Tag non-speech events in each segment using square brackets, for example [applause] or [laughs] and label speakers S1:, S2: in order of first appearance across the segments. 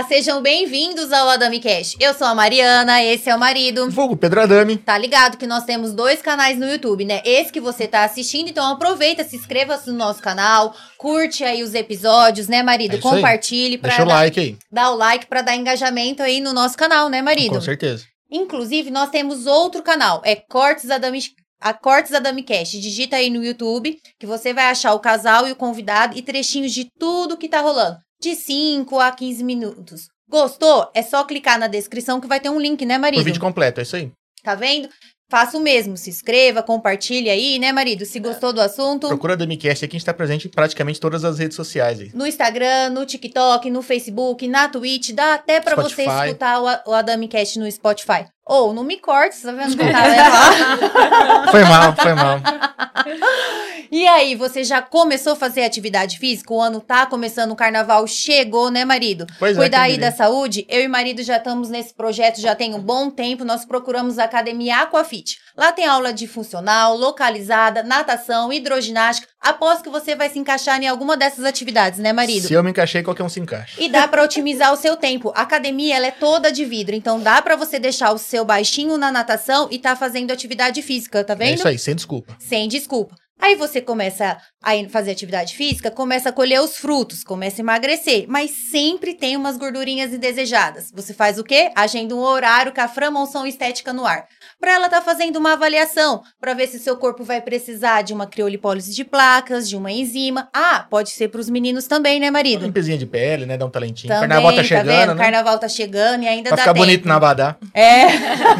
S1: Olá, sejam bem-vindos ao Adami Cash. Eu sou a Mariana, esse é o marido.
S2: Vulgo Pedro Adame.
S1: Tá ligado que nós temos dois canais no YouTube, né? Esse que você tá assistindo, então aproveita, se inscreva no nosso canal, curte aí os episódios, né, marido?
S2: É.
S1: Compartilhe pra
S2: Deixa o
S1: dar,
S2: like aí.
S1: dar o like pra dar engajamento aí no nosso canal, né, marido?
S2: Com certeza.
S1: Inclusive, nós temos outro canal, é Cortes Adami, a Cortes Adami Cash. Digita aí no YouTube que você vai achar o casal e o convidado e trechinhos de tudo que tá rolando, de 5 a 15 minutos. Gostou? É só clicar na descrição que vai ter um link, né,
S2: O
S1: marido?
S2: vídeo completo, é isso aí.
S1: Tá vendo? Faça o mesmo, se inscreva, compartilhe aí, né, marido? Se gostou do assunto.
S2: Procura a Damicast aqui, a gente tá presente em praticamente todas as redes sociais aí.
S1: No Instagram, no TikTok, no Facebook, na Twitch, dá até pra você escutar o, A- o Adamicast no Spotify. Ou no Me Cortes, tá vendo? que tá lá? [laughs]
S2: Foi mal, foi mal. [laughs]
S1: E aí, você já começou a fazer atividade física? O ano tá começando, o carnaval chegou, né, marido?
S2: Pois é,
S1: Cuidar
S2: quem
S1: aí da saúde. Eu e marido já estamos nesse projeto já tem um bom tempo. Nós procuramos a Academia Aquafit. Lá tem aula de funcional, localizada, natação, hidroginástica. Aposto que você vai se encaixar em alguma dessas atividades, né, marido?
S2: Se eu me encaixei, qualquer um se encaixa.
S1: E dá pra otimizar o seu tempo. A academia, ela é toda de vidro, então dá pra você deixar o seu baixinho na natação e tá fazendo atividade física, tá
S2: É
S1: vendo?
S2: isso aí, sem desculpa.
S1: Sem desculpa. Aí você começa a fazer atividade física, começa a colher os frutos, começa a emagrecer, mas sempre tem umas gordurinhas indesejadas. Você faz o quê? Agenda um horário com a Fran Monção Estética no ar. Pra ela tá fazendo uma avaliação, pra ver se seu corpo vai precisar de uma criolipólise de placas, de uma enzima. Ah, pode ser pros meninos também, né,
S2: Uma
S1: marido?
S2: limpezinha de pele, né? Dá um talentinho.
S1: Também,
S2: Carnaval tá chegando,
S1: vendo?
S2: né?
S1: Carnaval tá chegando e ainda
S2: Pra
S1: dá
S2: ficar
S1: tempo.
S2: bonito na Abadá.
S1: É.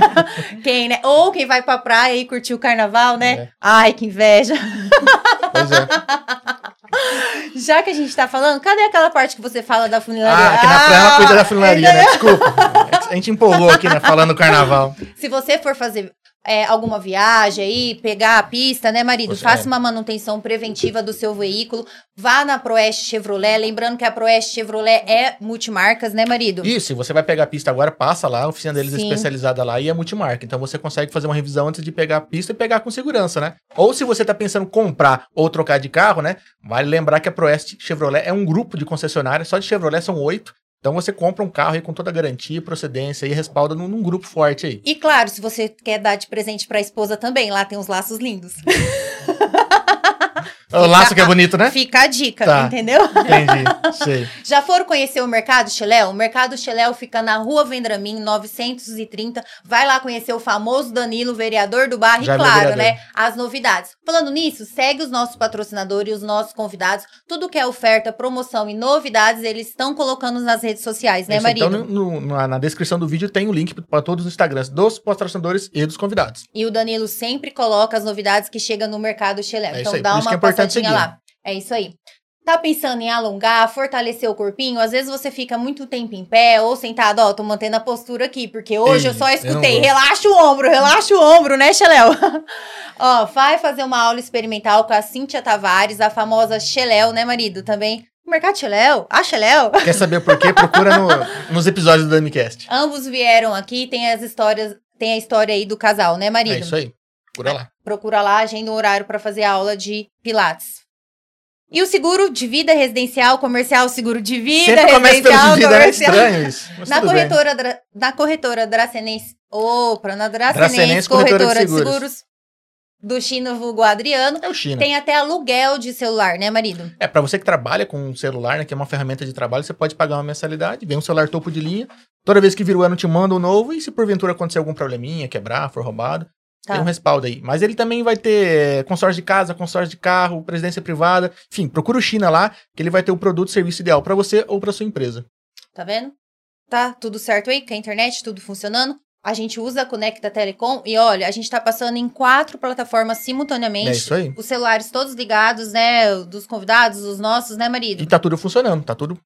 S1: [laughs] quem, né? Ou quem vai pra praia e curtir o carnaval, né?
S2: É.
S1: Ai, que inveja.
S2: Pois é.
S1: Já que a gente tá falando, cadê aquela parte que você fala da funilaria?
S2: Ah, aqui na praia ela cuida da funilaria, né? Desculpa. A gente empolgou aqui, né? Falando do carnaval.
S1: Se você for fazer é, alguma viagem aí, pegar a pista, né, marido?
S2: Você-
S1: Faça
S2: é.
S1: uma manutenção preventiva do seu veículo. Vá na Proeste Chevrolet. Lembrando que a Proeste Chevrolet é multimarcas, né, marido?
S2: E se você vai pegar a pista agora, passa lá, a oficina deles é especializada lá e é multimarca. Então você consegue fazer uma revisão antes de pegar a pista e pegar com segurança, né? Ou se você tá pensando em comprar ou trocar de carro, né? Vale lembrar que a Proeste Chevrolet é um grupo de concessionárias, só de Chevrolet são oito. Então você compra um carro aí com toda a garantia, procedência e respalda num, num grupo forte aí.
S1: E claro, se você quer dar de presente pra esposa também, lá tem uns laços lindos. [laughs]
S2: O laço que é bonito, né?
S1: Fica a dica,
S2: Tá.
S1: entendeu?
S2: Entendi. Sei. [laughs]
S1: Já foram conhecer o Mercado Cheléu? O Mercado Cheléu fica na Rua Vendramin, 930. Vai lá conhecer o famoso Danilo, vereador do bairro.
S2: Já
S1: e
S2: o
S1: claro, né? As novidades. Falando nisso, segue os nossos patrocinadores e os nossos convidados. Tudo que é oferta, promoção e novidades, eles estão colocando nas redes sociais, né,
S2: Isso,
S1: marido?
S2: então, no- no- na, descrição do vídeo tem o link para todos os Instagrams dos patrocinadores e dos convidados.
S1: E o Danilo sempre coloca as novidades que chegam no Mercado Cheléu.
S2: É
S1: então dá uma
S2: é seguir.
S1: lá. É isso aí. Tá pensando em alongar, fortalecer o corpinho? Às vezes você fica muito tempo em pé ou sentado, ó, tô mantendo a postura aqui, porque hoje
S2: Ei,
S1: eu só
S2: eu
S1: escutei,
S2: vou.
S1: relaxa o ombro, relaxa o ombro, né, Xeléu? [laughs] ó, vai fazer uma aula experimental com a Cíntia Tavares, a famosa Xeléu, né, marido? Também. Mercado Xeléu? Ah, Xeléu? [laughs]
S2: Quer saber por quê? Procura no- nos episódios do Damicast.
S1: Ambos vieram aqui, tem as histórias, tem a história aí do casal, né, marido?
S2: É isso aí. Procura lá.
S1: Procura lá, agenda um horário para fazer a aula de Pilates. E o seguro de vida residencial comercial, seguro de vida
S2: Sempre
S1: residencial
S2: de vida, né?
S1: comercial.
S2: Estranho isso. Mas
S1: Na corretora, Dra- na corretora Dracenense, opa, na Dracenense,
S2: Dracenense,
S1: corretora,
S2: corretora de
S1: de
S2: seguros.
S1: seguros, do Chino Vulgo Adriano,
S2: É o China.
S1: tem até aluguel de celular, né, marido?
S2: É, pra você que trabalha com um celular, né, que é uma ferramenta de trabalho, você pode pagar uma mensalidade, vem um celular topo de linha, toda vez que vira o ano te manda um novo, e se porventura acontecer algum probleminha, quebrar, for roubado,
S1: Tá.
S2: tem um respaldo aí. Mas ele também vai ter consórcio de casa, consórcio de carro, presidência privada, enfim, procura o China lá, que ele vai ter o produto e serviço ideal pra você ou pra sua empresa.
S1: Tá vendo? Tá tudo certo aí, com a internet, tudo funcionando. A gente usa a Conecta Telecom e olha, a gente tá passando em quatro plataformas simultaneamente.
S2: É isso aí.
S1: Os celulares todos ligados, né? Dos convidados, os nossos, né, marido?
S2: E tá tudo funcionando, tá tudo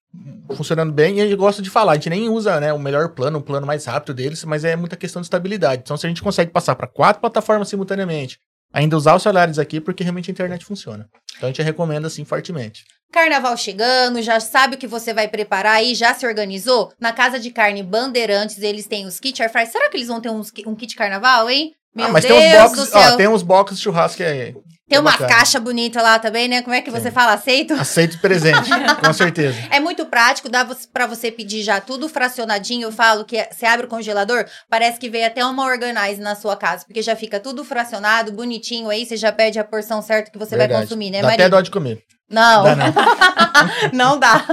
S2: funcionando bem. E a gente gosta de falar, a gente nem usa né, o melhor plano, o plano mais rápido deles, mas é muita questão de estabilidade. Então, se a gente consegue passar para quatro plataformas simultaneamente, ainda usar os celulares aqui, porque realmente a internet funciona. Então a gente recomenda, assim, fortemente.
S1: Carnaval chegando, já sabe o que você vai preparar aí, já se organizou? Na Casa de Carne Bandeirantes, eles têm os kit air fry. Será que eles vão ter uns, um kit carnaval, hein? Meu
S2: ah, mas
S1: Deus
S2: tem uns boxes, ó, tem uns boxes de churrasco é,
S1: Tem
S2: é
S1: uma
S2: bacana.
S1: caixa bonita lá também, né? Como é que você
S2: Sim.
S1: fala? Aceito?
S2: aceito presente, [laughs] com certeza.
S1: É muito prático, dá pra você pedir já tudo fracionadinho. Eu falo que é- você abre o congelador, parece que veio até uma organize na sua casa, porque já fica tudo fracionado, bonitinho aí, você já pede a porção certa que você vai
S2: Verdade.
S1: consumir, né, Maria?
S2: até dó de comer.
S1: Não,
S2: Dá não. [laughs]
S1: não dá.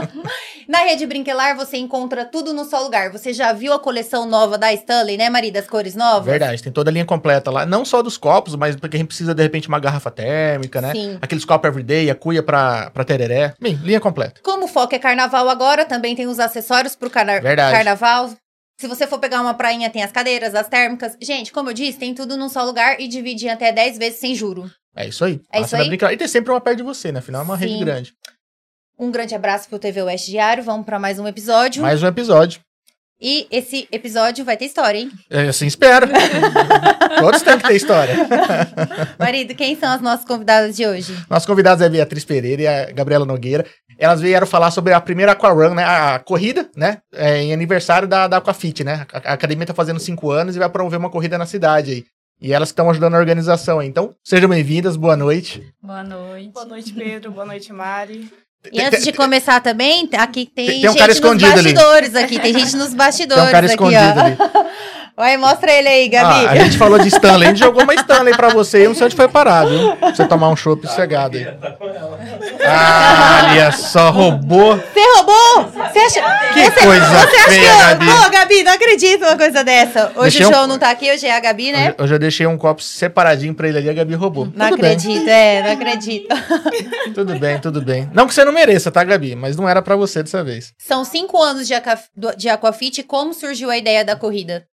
S1: Na Rede Brinquelar você encontra tudo no só lugar. Você já viu a coleção nova da Stanley, né, Maria, das cores novas?
S2: Verdade, tem toda a linha completa lá. Não só dos copos, mas porque a gente precisa, de repente, uma garrafa térmica, né?
S1: Sim.
S2: Aqueles copos everyday, a cuia pra, pra tereré. Bem, linha completa.
S1: Como o foco é carnaval agora, também tem os acessórios pro carna-
S2: Verdade.
S1: carnaval. Se você for pegar uma prainha, tem as cadeiras, as térmicas. Gente, como eu disse, tem tudo num só lugar e dividir até 10 vezes sem juro.
S2: É isso aí.
S1: É
S2: Passa
S1: isso aí?
S2: brincadeira. E tem sempre uma perto de você, né? Afinal, é uma rede
S1: Sim.
S2: grande.
S1: Um grande abraço pro TV Oeste Diário. Vamos pra mais um episódio.
S2: Mais um episódio.
S1: E esse episódio vai ter história, hein?
S2: É, assim espero. [laughs] Todos têm que ter história. [laughs]
S1: Marido, quem são as nossas convidadas de hoje?
S2: Nossos convidados é a Beatriz Pereira e a Gabriela Nogueira. Elas vieram falar sobre a primeira Aquarun, né? A corrida, né? É, em aniversário da, da Aquafit, né? A, a academia tá fazendo cinco anos e vai promover uma corrida na cidade aí. E elas estão ajudando a organização aí. Então, sejam bem-vindas, boa noite.
S3: Boa noite.
S4: Boa noite, Pedro. Boa noite, Mari.
S1: E antes de começar também, aqui tem,
S2: Tem- tem um
S1: gente
S2: cara
S1: nos
S2: escondido ali.
S1: bastidores aqui. Tem gente nos bastidores
S2: Tem um cara
S1: aqui,
S2: escondido
S1: ó.
S2: ali. [laughs]
S1: Vai, mostra ele aí, Gabi.
S2: Ah, a gente falou de Stanley, a gente jogou uma Stanley pra você e eu não sei onde foi parar, viu? Pra você tomar um chopp sossegado aí. Ah, olha só, roubou.
S1: Você roubou? Você acha...
S2: Que
S1: você,
S2: coisa
S1: você acha
S2: feia,
S1: que eu...
S2: Gabi.
S1: Pô, Gabi, não acredito numa coisa dessa. Hoje
S2: Deixei
S1: o
S2: um-
S1: João não tá aqui, hoje é a Gabi, né?
S2: Eu já deixei um copo separadinho pra ele ali, a Gabi roubou.
S1: Não
S2: tudo bem,
S1: acredito, é, não acredito. [laughs]
S2: tudo bem, tudo bem. Não que você não mereça, tá, Gabi? Mas não era pra você dessa vez.
S1: São cinco anos de, Aqua- de Aquafit. Como surgiu a ideia da corrida?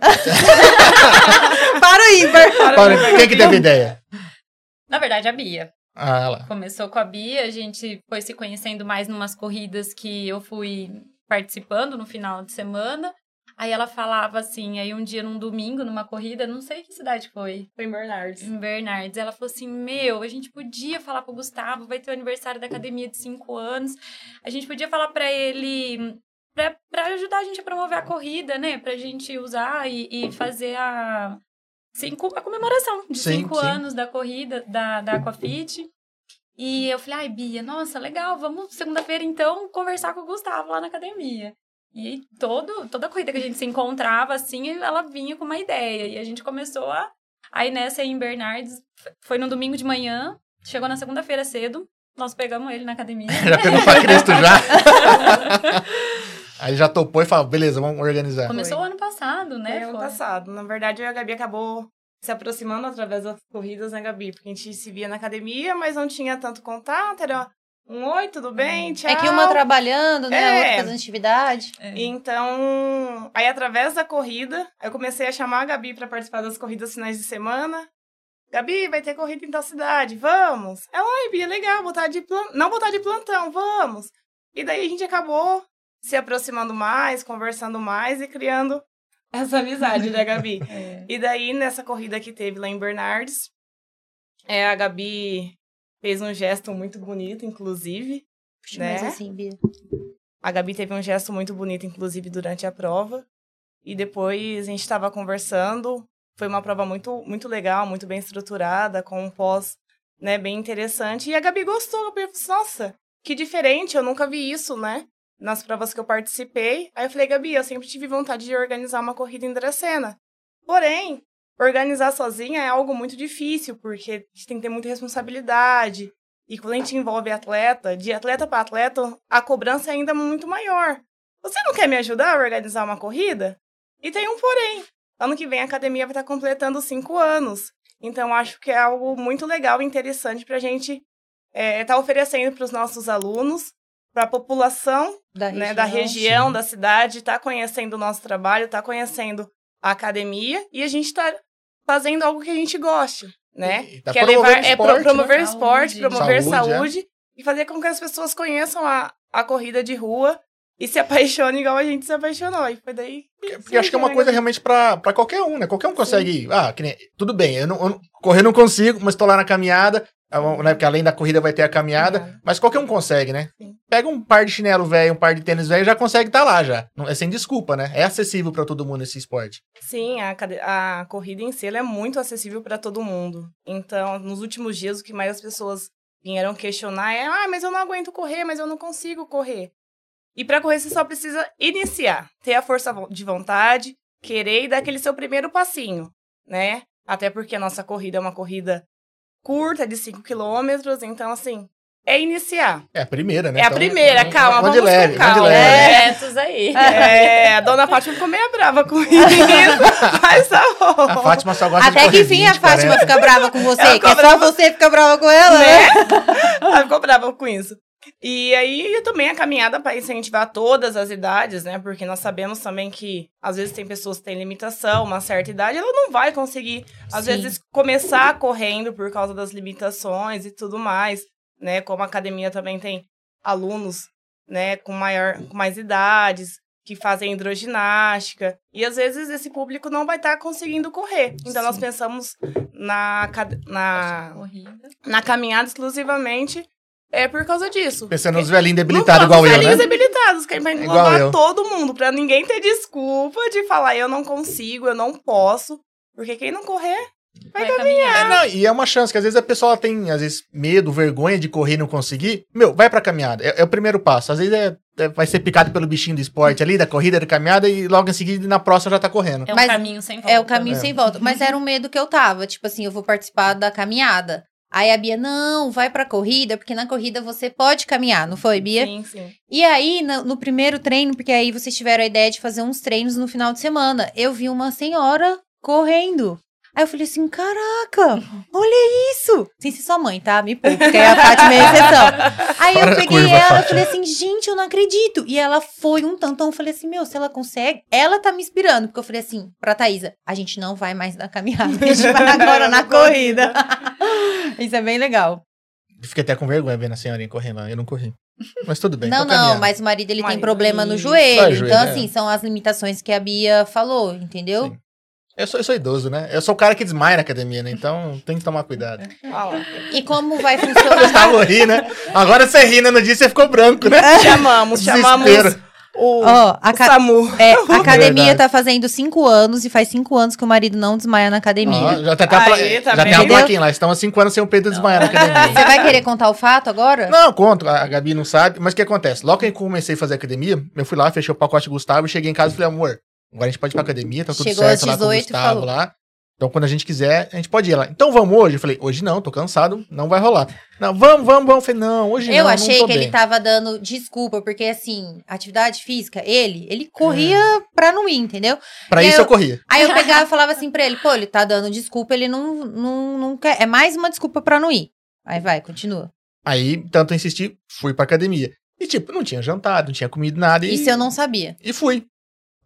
S1: [laughs] Para o ímpar.
S2: Para, quem que teve ideia?
S3: Na verdade, a Bia.
S2: Ah, lá.
S3: Começou com a Bia, a gente foi se conhecendo mais numas corridas que eu fui participando no final de semana. Aí ela falava assim, aí um dia num domingo, numa corrida, não sei que cidade foi,
S4: Foi em Bernardes.
S3: em Bernardes, ela falou assim: Meu, a gente podia falar pro Gustavo, vai ter o aniversário da academia de cinco anos. A gente podia falar pra ele. Pra, pra ajudar a gente a promover a corrida, né? Pra gente usar e, e fazer a. Cinco, a comemoração de
S2: Sim,
S3: cinco
S2: sim.
S3: anos da corrida da, da Aquafit. E eu falei, ai, Bia, nossa, legal, vamos segunda-feira então conversar com o Gustavo lá na academia. E todo, toda corrida que a gente se encontrava, assim, ela vinha com uma ideia. E a gente começou a. Aí nessa aí em Bernardes, foi no domingo de manhã, chegou na segunda-feira cedo, nós pegamos ele na academia. [laughs]
S2: Já pegou pra Cristo já? [laughs] Aí já topou e falou, beleza, vamos organizar.
S3: Começou o ano passado, né?
S4: Foi ano
S3: Foi.
S4: passado. Na verdade, eu e a Gabi acabou se aproximando através das corridas, né, Gabi? Porque a gente se via na academia, mas não tinha tanto contato. Era um oi, tudo bem? Tchau.
S1: É que uma trabalhando, né? A
S4: É.
S1: outra fazendo atividade.
S3: É.
S4: Então, aí através da corrida, eu comecei a chamar a Gabi para participar das corridas finais de semana. Gabi, vai ter corrida em tal cidade, vamos. Ela, ai, Bia, legal, botar de plan... não botar de plantão, vamos. E daí a gente acabou se aproximando mais, conversando mais e criando essa amizade, né, Gabi? [laughs]
S3: É.
S4: E daí, nessa corrida que teve lá em Bernardes, é, a Gabi fez um gesto muito bonito, inclusive.
S1: Puxa,
S4: Né?
S1: mais assim, Bia.
S4: A Gabi teve um gesto muito bonito, inclusive, durante a prova. E depois a gente estava conversando. Foi uma prova muito, muito legal, muito bem estruturada, com um pós né, bem interessante. E a Gabi gostou. A Gabi falou, assim, nossa, que diferente, eu nunca vi isso, né? Nas provas que eu participei. Aí eu falei, Gabi, eu sempre tive vontade de organizar uma corrida em Dracena. Porém, organizar sozinha é algo muito difícil, porque a gente tem que ter muita responsabilidade. E quando a gente envolve atleta, de atleta para atleta, a cobrança é ainda muito maior. Você não quer me ajudar a organizar uma corrida? E tem um porém. Ano que vem a academia vai estar completando cinco anos. Então, acho que é algo muito legal e interessante para a gente estar oferecendo para os nossos alunos, para a população
S1: Da
S4: né,
S1: região.
S4: da região,
S2: Sim.
S4: da cidade, tá conhecendo o nosso trabalho, tá conhecendo a academia e a gente tá fazendo algo que a gente goste, né?
S2: E tá
S4: que é levar, é pro-
S2: esporte, né?
S4: promover
S3: Saúde.
S4: esporte, promover
S2: Saúde, é.
S4: saúde, e fazer com que as pessoas conheçam a, a corrida de rua e se apaixona igual a gente se apaixonou. E foi daí. que
S2: Porque acho que é uma coisa
S4: né?
S2: realmente pra, pra qualquer um, né? Qualquer um consegue. Ah, que nem- tudo bem, eu não, eu não- correr não consigo, mas tô lá na caminhada. É né, Porque além da corrida vai ter a caminhada.
S4: Caminhada.
S2: Mas qualquer um consegue, né?
S4: Sim.
S2: Pega um par de chinelo velho, um par de tênis velho, já consegue estar lá já. Não, é sem desculpa, né? É acessível pra todo mundo esse esporte.
S4: Sim, a, a corrida em si é muito acessível para todo mundo. Então, nos últimos dias, o que mais as pessoas vieram questionar é: ah, mas eu não aguento correr, mas eu não consigo correr. E para correr, você só precisa iniciar, ter a força de vontade, querer e dar aquele seu primeiro passinho, né? Até porque a nossa corrida é uma corrida curta, de 5 quilômetros, então, assim, é iniciar.
S2: É a primeira, né?
S4: É a primeira, calma,
S2: vamos de
S4: vamos com
S2: leve, de
S4: calma.
S2: leve.
S4: É.
S3: Projetos aí.
S4: É, a dona Fátima ficou meio brava com isso, [laughs] mas tá bom.
S2: A Fátima só gosta de
S1: Até
S2: correr
S1: que enfim a
S2: 20,
S1: Fátima
S2: 40.
S1: fica brava com você,
S4: Ela
S1: que é
S4: fica
S1: só
S4: brava.
S1: você fica brava com ela, né?
S4: né? Ela ficou brava com isso. E aí também a caminhada para incentivar todas as idades, né? Porque nós sabemos também que às vezes tem pessoas que têm limitação, uma certa idade, ela não vai conseguir, às
S1: Sim.
S4: vezes, começar correndo por causa das limitações e tudo mais, né? Como a academia também tem alunos, né, com maior, com mais idades, que fazem hidroginástica. E às vezes esse público não vai estar conseguindo correr. Então nós
S3: Sim.
S4: pensamos na, na na caminhada exclusivamente é por causa disso.
S2: Pensando nos velhinhos debilitados igual eu,
S4: velhinhos
S2: né?
S4: debilitados, que é pra englobar
S2: eu.
S4: todo mundo, pra ninguém ter desculpa de falar eu não consigo, eu não posso. Porque quem não correr, vai
S3: Vai
S4: caminhar.
S2: É, não, e é uma chance, que às vezes a pessoa tem, às vezes, medo, vergonha de correr e não conseguir. Meu, vai pra caminhada. É, é o primeiro passo. Às vezes é, é- vai ser picado pelo bichinho do esporte ali, da corrida, da caminhada, e logo em seguida, na próxima, já tá correndo.
S3: É um
S1: Mas
S3: caminho sem volta.
S1: É o caminho
S2: É.
S1: sem volta. Mas era um medo que eu tava. Tipo assim, eu vou participar da caminhada. Aí a Bia, não, vai pra corrida, porque na corrida você pode caminhar, não foi, Bia?
S4: Sim, sim.
S1: E aí, no, no primeiro treino, porque aí vocês tiveram a ideia de fazer uns treinos no final de semana, eu vi uma senhora correndo. Aí eu falei assim, caraca, olha isso! Sem ser sua mãe, tá? Me poupe, porque aí a [laughs] Fátima é exceção. Aí eu peguei ela e falei assim, gente, eu não acredito. E ela foi um tantão, eu falei assim, meu, se ela consegue, ela tá me inspirando. Porque eu falei assim, pra Thaísa, a gente não vai mais na caminhada, a gente vai agora na [laughs] corrida. [laughs] Isso é bem legal.
S2: Fiquei até com vergonha vendo a senhorinha correndo lá. Eu não corri. Mas tudo bem.
S1: Não, não, mas o marido ele tem
S4: Marido,
S1: problema no joelho.
S2: Ah, joelho,
S1: então,
S2: é.
S1: assim, são as limitações que a Bia falou, entendeu?
S2: Sim. Eu sou, eu sou idoso, né? Eu sou o cara que desmaia na academia, né? Então tem que tomar cuidado.
S1: E como vai [laughs]
S2: Eu
S1: funcionar?
S2: estava ri, né? Agora você ri, né? No dia você ficou branco, né? [laughs]
S4: Chamamos, chamamos o,
S1: Ó, a,
S4: o SAMU.
S1: é, [laughs] a academia
S2: Verdade.
S1: tá fazendo cinco anos e faz cinco anos que o marido não desmaia na academia.
S2: Ó, já tá, até a pla-
S4: Aí, tá
S2: já tem a
S4: vendo?
S2: plaquinha lá. Estão há cinco anos sem o Pedro desmaiar na academia.
S1: Você vai querer contar o fato agora?
S2: Não, conto. A a Gabi não sabe. Mas o que acontece? Logo que eu comecei a fazer academia, eu fui lá, fechei o pacote Gustavo, cheguei em casa e falei, amor, agora a gente pode ir pra academia, tá tudo
S1: Chegou
S2: certo lá com o
S1: 18
S2: Gustavo
S1: falou.
S2: lá. Então, quando a gente quiser, a gente pode ir lá. Então, vamos hoje? Eu falei, hoje não, tô cansado, não vai rolar. Não, vamos, vamos, vamos. Eu falei, não, hoje
S1: Eu
S2: não,
S1: achei
S2: não tô
S1: que ele
S2: bem.
S1: tava dando desculpa, porque assim, atividade física, ele, ele corria pra não ir, entendeu?
S2: Pra
S1: E
S2: isso
S1: eu-
S2: eu corria.
S1: Aí eu [laughs] pegava e falava assim pra ele, pô, ele tá dando desculpa, ele não, não, não quer. É mais uma desculpa pra não ir. Aí vai, continua.
S2: Aí, tanto eu insisti, fui pra academia. E, tipo, não tinha jantado, não tinha comido nada. E,
S1: Isso eu não sabia.
S2: e fui.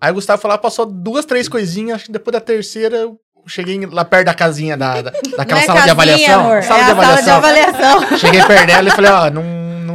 S2: Aí o Gustavo falou, passou duas, três coisinhas, acho que depois da terceira eu cheguei lá perto da casinha da, da- [laughs] daquela
S1: é
S2: sala de
S1: casinha,
S2: avaliação.
S1: amor,
S2: sala
S1: é
S2: de
S1: a sala de
S2: avaliação.
S1: avaliação.
S2: Cheguei perto dela e falei, ó, não,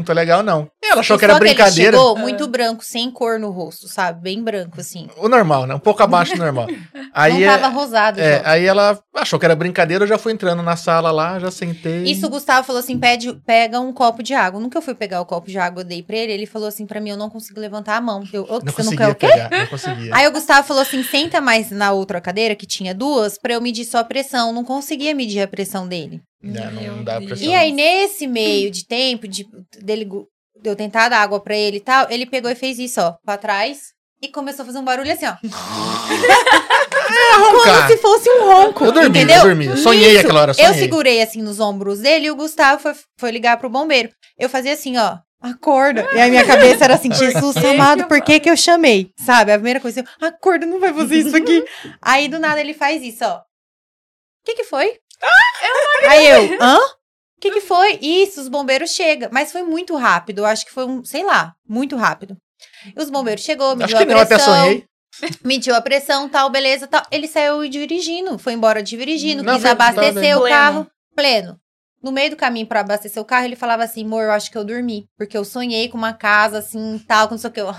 S2: não tô legal não. Ela achou que era brincadeira.
S1: ele chegou muito branco, sem cor no rosto, sabe? Bem branco, assim.
S2: O normal, né? Um pouco abaixo do normal. [laughs] Aí,
S1: não
S2: é-
S1: tava rosado,
S2: é,
S1: João.
S2: aí ela achou que era brincadeira, eu já fui entrando na sala lá, já sentei.
S1: Isso o Gustavo falou assim: pede, pega um copo de água. Nunca eu fui pegar o copo de água, eu dei pra ele. Ele falou assim pra mim: eu não consigo levantar a mão. Eu, "Ô,
S2: não
S1: você não quer o quê?
S2: pegar, não conseguia.
S1: Aí o Gustavo falou assim: senta mais na outra cadeira, que tinha duas, pra eu medir só a pressão. Não conseguia medir a pressão dele.
S2: Não, não
S3: Meu
S2: dá pressão.
S1: E aí, nesse meio de tempo, de, dele, de eu tentar dar água pra ele e tal, ele pegou e fez isso, ó, pra trás. E começou a fazer um barulho assim, ó. [laughs] Como
S2: Roncar.
S1: se fosse um ronco.
S2: Eu dormi,
S1: entendeu?
S2: eu dormi. Eu sonhei
S1: Nisso,
S2: aquela hora,
S1: Eu
S2: sonhei.
S1: segurei assim nos ombros dele e o Gustavo foi, foi ligar pro bombeiro. Eu fazia assim, ó. Acorda. E aí minha cabeça era assim, Jesus
S3: que
S1: amado, por que que eu chamei? Sabe? A primeira coisa, eu, acorda, não vai fazer isso aqui. [laughs] aí do nada ele faz isso, ó. O que que foi? Aí eu, hã? O que que foi? Isso, os bombeiros chegam. Mas foi muito rápido, eu acho que foi um, sei lá, muito rápido. E os bombeiros chegou,
S2: Acho
S1: mediu
S2: que
S1: a
S2: não, eu até
S1: pressão.
S2: sonhei.
S1: Mediu a pressão, tal, beleza, tal. Ele saiu dirigindo, foi embora dirigindo,
S2: Não,
S1: quis
S2: foi-
S1: abastecer o carro pleno. No meio do caminho pra abastecer o carro, ele falava assim: amor, eu acho que eu dormi. Porque eu sonhei com uma casa assim, tal, com não sei o que. Eu,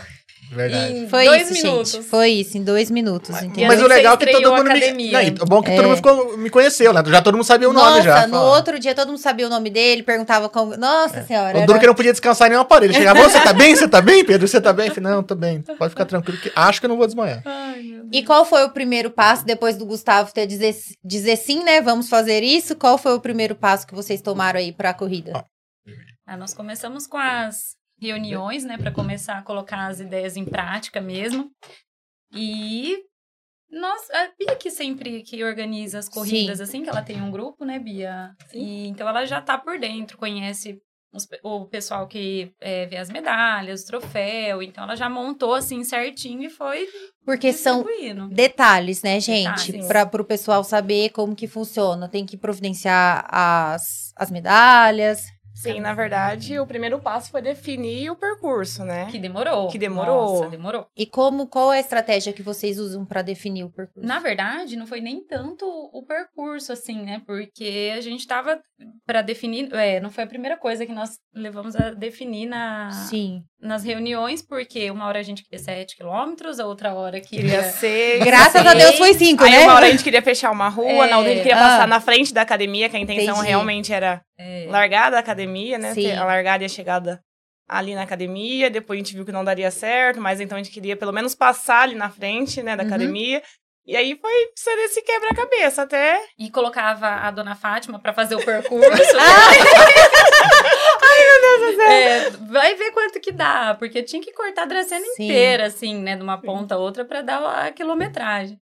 S2: Verdade.
S4: Em
S1: Foi
S4: dois
S1: isso,
S4: minutos.
S1: gente. Foi isso, em dois minutos?
S2: Mas
S3: E
S2: o legal é que todo mundo me... Não, o bom é que
S1: É.
S2: todo mundo ficou- me conheceu, né? Já todo mundo sabia o nome
S1: Nossa,
S2: já.
S1: no
S2: Fala.
S1: outro dia todo mundo sabia o nome dele, perguntava como. Nossa senhora.
S2: O
S1: era-
S2: duro que eu não podia descansar em nenhum aparelho. Ele Chegava, "Ô, você tá bem? Você tá bem, Pedro? Você tá bem? Eu falei, não, tô bem. Pode ficar tranquilo que acho que eu não vou desmaiar.
S3: Ai.
S1: E qual foi o primeiro passo depois do Gustavo ter dizer, dizer sim, né? Vamos fazer isso? Qual foi o primeiro passo que vocês tomaram aí pra corrida?
S2: Ó.
S3: Ah, nós começamos com as reuniões, né, para começar a colocar as ideias em prática mesmo. E nós, a Bia que sempre que organiza as corridas, assim, que ela tem um grupo, né, Bia? E, então ela já tá por dentro, conhece os o pessoal que é, vê as medalhas, o troféu. Então ela já montou assim certinho e foi
S1: Porque são detalhes, né, gente? Para o pessoal saber como que funciona. Tem que providenciar as, as medalhas.
S4: Sim, na verdade, o primeiro passo foi definir o percurso, né?
S3: Que demorou.
S4: Que demorou.
S3: Nossa, demorou.
S1: E como qual é a estratégia que vocês usam para definir o percurso?
S3: Na verdade, não foi nem tanto o percurso, assim, né? Porque a gente tava para definir. É, não foi a primeira coisa que nós levamos a definir na,
S1: Sim.
S3: nas reuniões, porque uma hora a gente queria 7 quilômetros, a outra hora
S4: Queria
S3: queria. [laughs]
S4: ser.
S1: Graças a Deus foi cinco,
S4: Aí
S1: né?
S4: uma hora a gente queria fechar uma rua,
S3: É.
S4: na outra a gente queria [laughs]
S1: Ah.
S4: passar na frente da academia, que a intenção
S1: Entendi.
S4: realmente era
S3: É,
S4: largar da academia, né?
S1: Sim.
S4: A largada e a chegada ali na academia. Depois a gente viu que não daria certo, mas então a gente queria pelo menos passar ali na frente, né, da
S1: Uhum.
S4: academia. E aí foi sendo esse quebra-cabeça até.
S3: E colocava a dona Fátima para fazer o percurso. [laughs] [laughs] É, vai ver quanto que dá, porque tinha que cortar a Dracena
S1: Sim.
S3: inteira, assim, né, de uma ponta a outra para dar a quilometragem.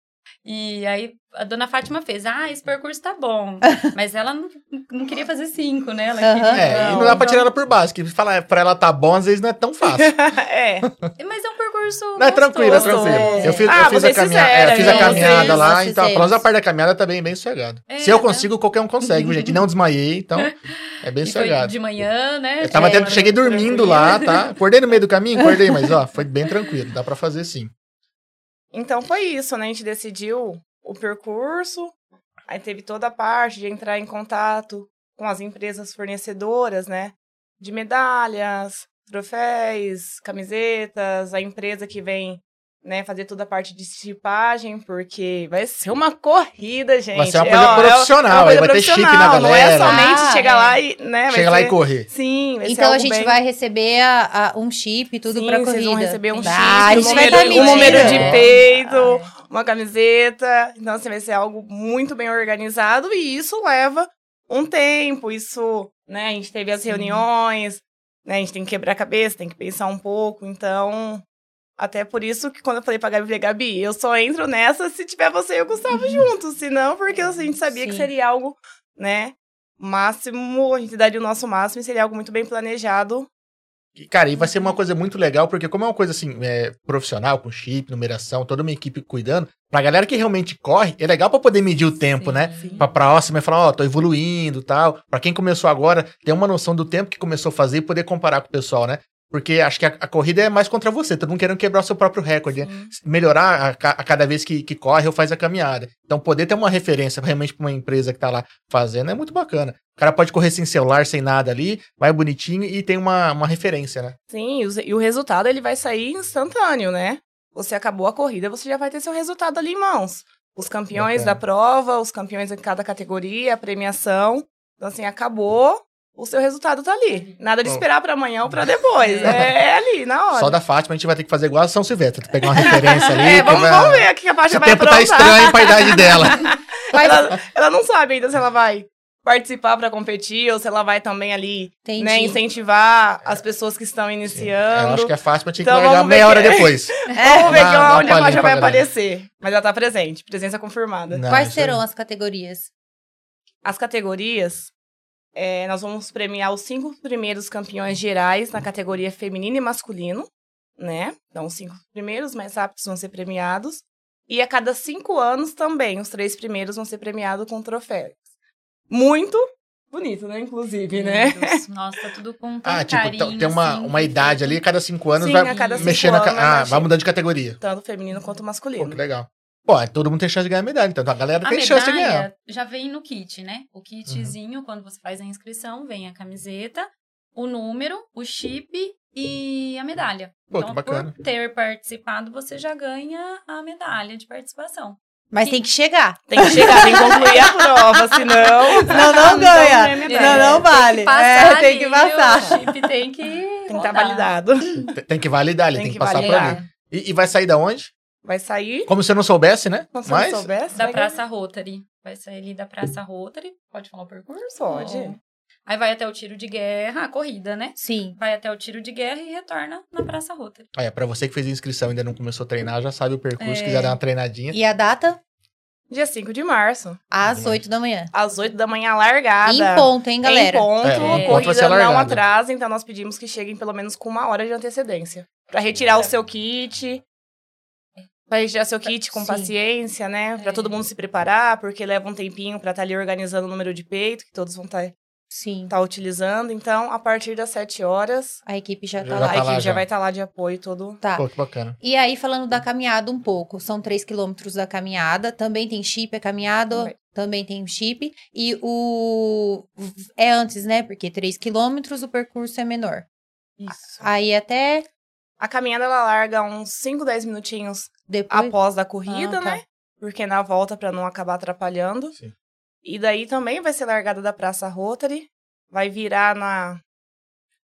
S3: E aí a dona Fátima fez, ah, esse percurso tá bom. [laughs] Mas ela não, não queria fazer cinco, né? Ela
S1: Aham.
S3: queria...
S2: É, e não dá pra tirar ela por baixo. Que falar pra ela tá bom, às vezes não é tão fácil. [laughs]
S4: é.
S3: Mas é um percurso
S2: Não, é tranquilo, é tranquilo. Eu fiz,
S4: Ah,
S2: eu fiz a
S4: fizeram,
S2: é, fiz a
S4: né?
S2: caminhada
S1: Vocês-
S2: lá, então
S1: fizemos.
S2: a parte da caminhada tá bem, bem sossegado.
S3: É,
S2: Se eu
S3: tá.
S2: consigo, qualquer um consegue, viu, gente? Não desmaiei, então é bem [laughs] sossegado.
S3: de manhã, né?
S2: Eu tava
S3: É,
S2: até, cheguei dormindo
S3: tranquilo.
S2: lá, tá? Acordei no meio do caminho, acordei, mas ó, foi bem tranquilo, dá pra fazer sim.
S4: Então foi isso, né? A gente decidiu o percurso, aí teve toda a parte de entrar em contato com as empresas fornecedoras, né? De medalhas, troféus, camisetas, a empresa que vem, né, fazer toda a parte de chipagem, porque vai ser uma corrida, gente.
S2: Vai ser uma
S4: É,
S2: coisa
S4: é-
S2: profissional,
S4: é uma coisa
S2: vai ter chip na
S4: profissional, Não é
S2: galera.
S4: somente
S1: Ah,
S4: chegar
S1: é.
S4: lá e, né, vai
S2: Chega lá
S4: ser-
S2: e correr.
S4: Sim, vai ser
S1: Então a gente
S4: bem-
S1: vai receber a- a- um chip e tudo
S4: Sim,
S1: pra
S4: vocês
S1: corrida.
S4: vão receber um chip,
S1: Ah,
S4: um
S1: a gente vai
S4: número,
S1: tá
S4: um número de
S2: É.
S4: peito,
S3: Ah,
S4: uma camiseta. Então, assim, vai ser algo muito bem organizado e isso leva um tempo. Isso, né? A gente teve as
S1: Sim.
S4: reuniões, né? A gente tem que quebrar a cabeça, tem que pensar um pouco. Então, até por isso que quando eu falei pra Gabi, eu falei, Gabi, eu só entro nessa se tiver você e o Gustavo juntos. Senão, porque a gente sabia que
S1: Sim.
S4: seria algo, né? Máximo, a gente daria o nosso máximo e seria algo muito bem planejado.
S2: E, Cara, e vai ser uma coisa muito legal, porque como é uma coisa assim, é, profissional, com chip, numeração, toda uma equipe cuidando, pra galera que realmente corre, é legal pra poder medir o tempo, né?
S3: Sim.
S2: Pra próxima e falar, ó, tô evoluindo tal. Pra quem começou agora, ter uma noção do tempo que começou a fazer e poder comparar com o pessoal, né? Porque acho que a, a corrida é mais contra você, todo mundo querendo quebrar o seu próprio recorde, né? melhorar a, a cada vez que, que corre ou faz a caminhada. Então, poder ter uma referência realmente pra uma empresa que tá lá fazendo é muito bacana. O cara pode correr sem celular, sem nada ali, vai bonitinho e tem uma, uma referência, né?
S4: Sim, e o resultado ele vai sair instantâneo, né? Você acabou a corrida, você já vai ter seu resultado ali em mãos. Os campeões
S2: Bacana.
S4: da prova, os campeões de cada categoria, a premiação. Então, assim, acabou, o seu resultado tá ali. Nada de esperar pra amanhã ou pra depois. É, é ali, na hora.
S2: Só da Fátima a gente vai ter que fazer igual a São Silvestre, pegar uma referência ali. [laughs]
S4: É,
S2: que
S4: vamos,
S2: vai-
S4: vamos ver o que a Faixa
S2: Se o
S4: vai
S2: tempo tá
S4: aprontar.
S2: estranho pra idade dela. [laughs]
S4: Ela, ela não sabe ainda se ela vai participar pra competir ou se ela vai também ali,
S1: Entendi.
S4: né, incentivar as pessoas que estão
S2: Eu
S4: iniciando.
S2: acho que a Fátima tinha que
S4: Então,
S2: largar
S4: vamos ver
S2: meia hora
S4: que-
S2: depois. [laughs]
S4: Vamos ver que
S2: dá
S4: onde a Faixa vai aparecer. Mas ela tá presente, presença confirmada.
S2: Não,
S1: Quais serão as categorias?
S4: As categorias, é, nós vamos premiar os cinco primeiros campeões gerais na categoria feminino e masculino, né? Então, os cinco primeiros mais rápidos vão ser premiados. E a cada cinco anos também, os três primeiros vão ser premiados com troféus. Muito bonito, né? Inclusive, né? [laughs]
S3: Nossa, tá tudo com
S2: Ah, tipo,
S3: carinho,
S2: t- tem uma,
S3: assim,
S2: uma idade ali, cada cinco anos
S4: Sim,
S2: vai
S4: a cada cinco
S2: mexendo. a ca-
S4: anos,
S2: ah, vai mudando de categoria.
S4: Tanto feminino quanto
S2: Pô,
S4: masculino.
S2: que legal. Pô, é, todo mundo tem chance de ganhar medalha, então a galera
S3: A
S2: tem chance de ganhar.
S3: já vem no kit, né? O kitzinho, quando você faz a inscrição, vem a camiseta o número, o chip e a medalha.
S2: Pô, que
S3: então,
S2: bacana.
S3: por ter participado, você já ganha a medalha de participação.
S1: Mas tem que chegar.
S4: Tem que chegar, tem que concluir a prova, senão. [laughs]
S1: Não, não ganha.
S4: Não,
S1: Não, não vale.
S3: Tem que passar
S1: É, tem que passar.
S3: O chip tem que
S4: Tem que estar
S3: rodar.
S4: validado.
S2: Tem- Tem que validar ali, tem,
S4: Tem
S2: que,
S4: que
S2: passar
S4: validar.
S2: ali. E, e vai sair da onde?
S4: Vai sair.
S2: Como se eu não soubesse, né?
S4: Como se
S2: Mas
S4: não soubesse.
S3: Da Praça Rotary. Vai sair ali da Praça Rotary. Pode falar o percurso?
S4: Pode.
S3: Aí vai até o tiro de guerra, a corrida, né?
S1: Sim.
S3: Vai até o tiro de guerra e retorna na Praça Rotary.
S2: Aí, é pra você que fez a inscrição e ainda não começou a treinar, já sabe o percurso,
S3: É.
S2: se quiser dar uma treinadinha.
S1: E a data?
S4: Dia 5 de março.
S1: Às 8 da manhã.
S4: Às 8 da manhã, largada.
S1: Em ponto, hein, galera?
S4: Em ponto,
S2: É, ser
S4: corrida não atrasa, então nós pedimos que cheguem pelo menos com uma hora de antecedência. Pra retirar o seu kit. Pra retirar seu kit com
S1: Sim.
S4: paciência, né? Pra
S3: É.
S4: todo mundo se preparar, porque leva um tempinho pra estar ali organizando o número de peito, que todos vão estar
S1: Sim.
S4: utilizando. Então, a partir das 7 horas,
S1: A equipe já tá
S2: Já
S4: a
S1: lá.
S2: tá
S4: equipe
S2: lá
S4: já
S2: já.
S4: vai estar lá de apoio todo.
S1: Tá.
S2: Pô, que bacana.
S1: E aí, falando da caminhada um pouco, são 3 quilômetros da caminhada, também tem chip, é caminhada,
S4: Também.
S1: também tem chip. E o. É antes, né? Porque 3 quilômetros o percurso é menor.
S4: Isso.
S1: Aí até
S4: A caminhada, ela larga uns 5, 10 minutinhos
S1: depois.
S4: após da corrida,
S1: Ah, tá.
S4: né? Porque na volta, pra não acabar atrapalhando.
S2: Sim.
S4: E daí também vai ser largada da Praça Rotary, vai virar na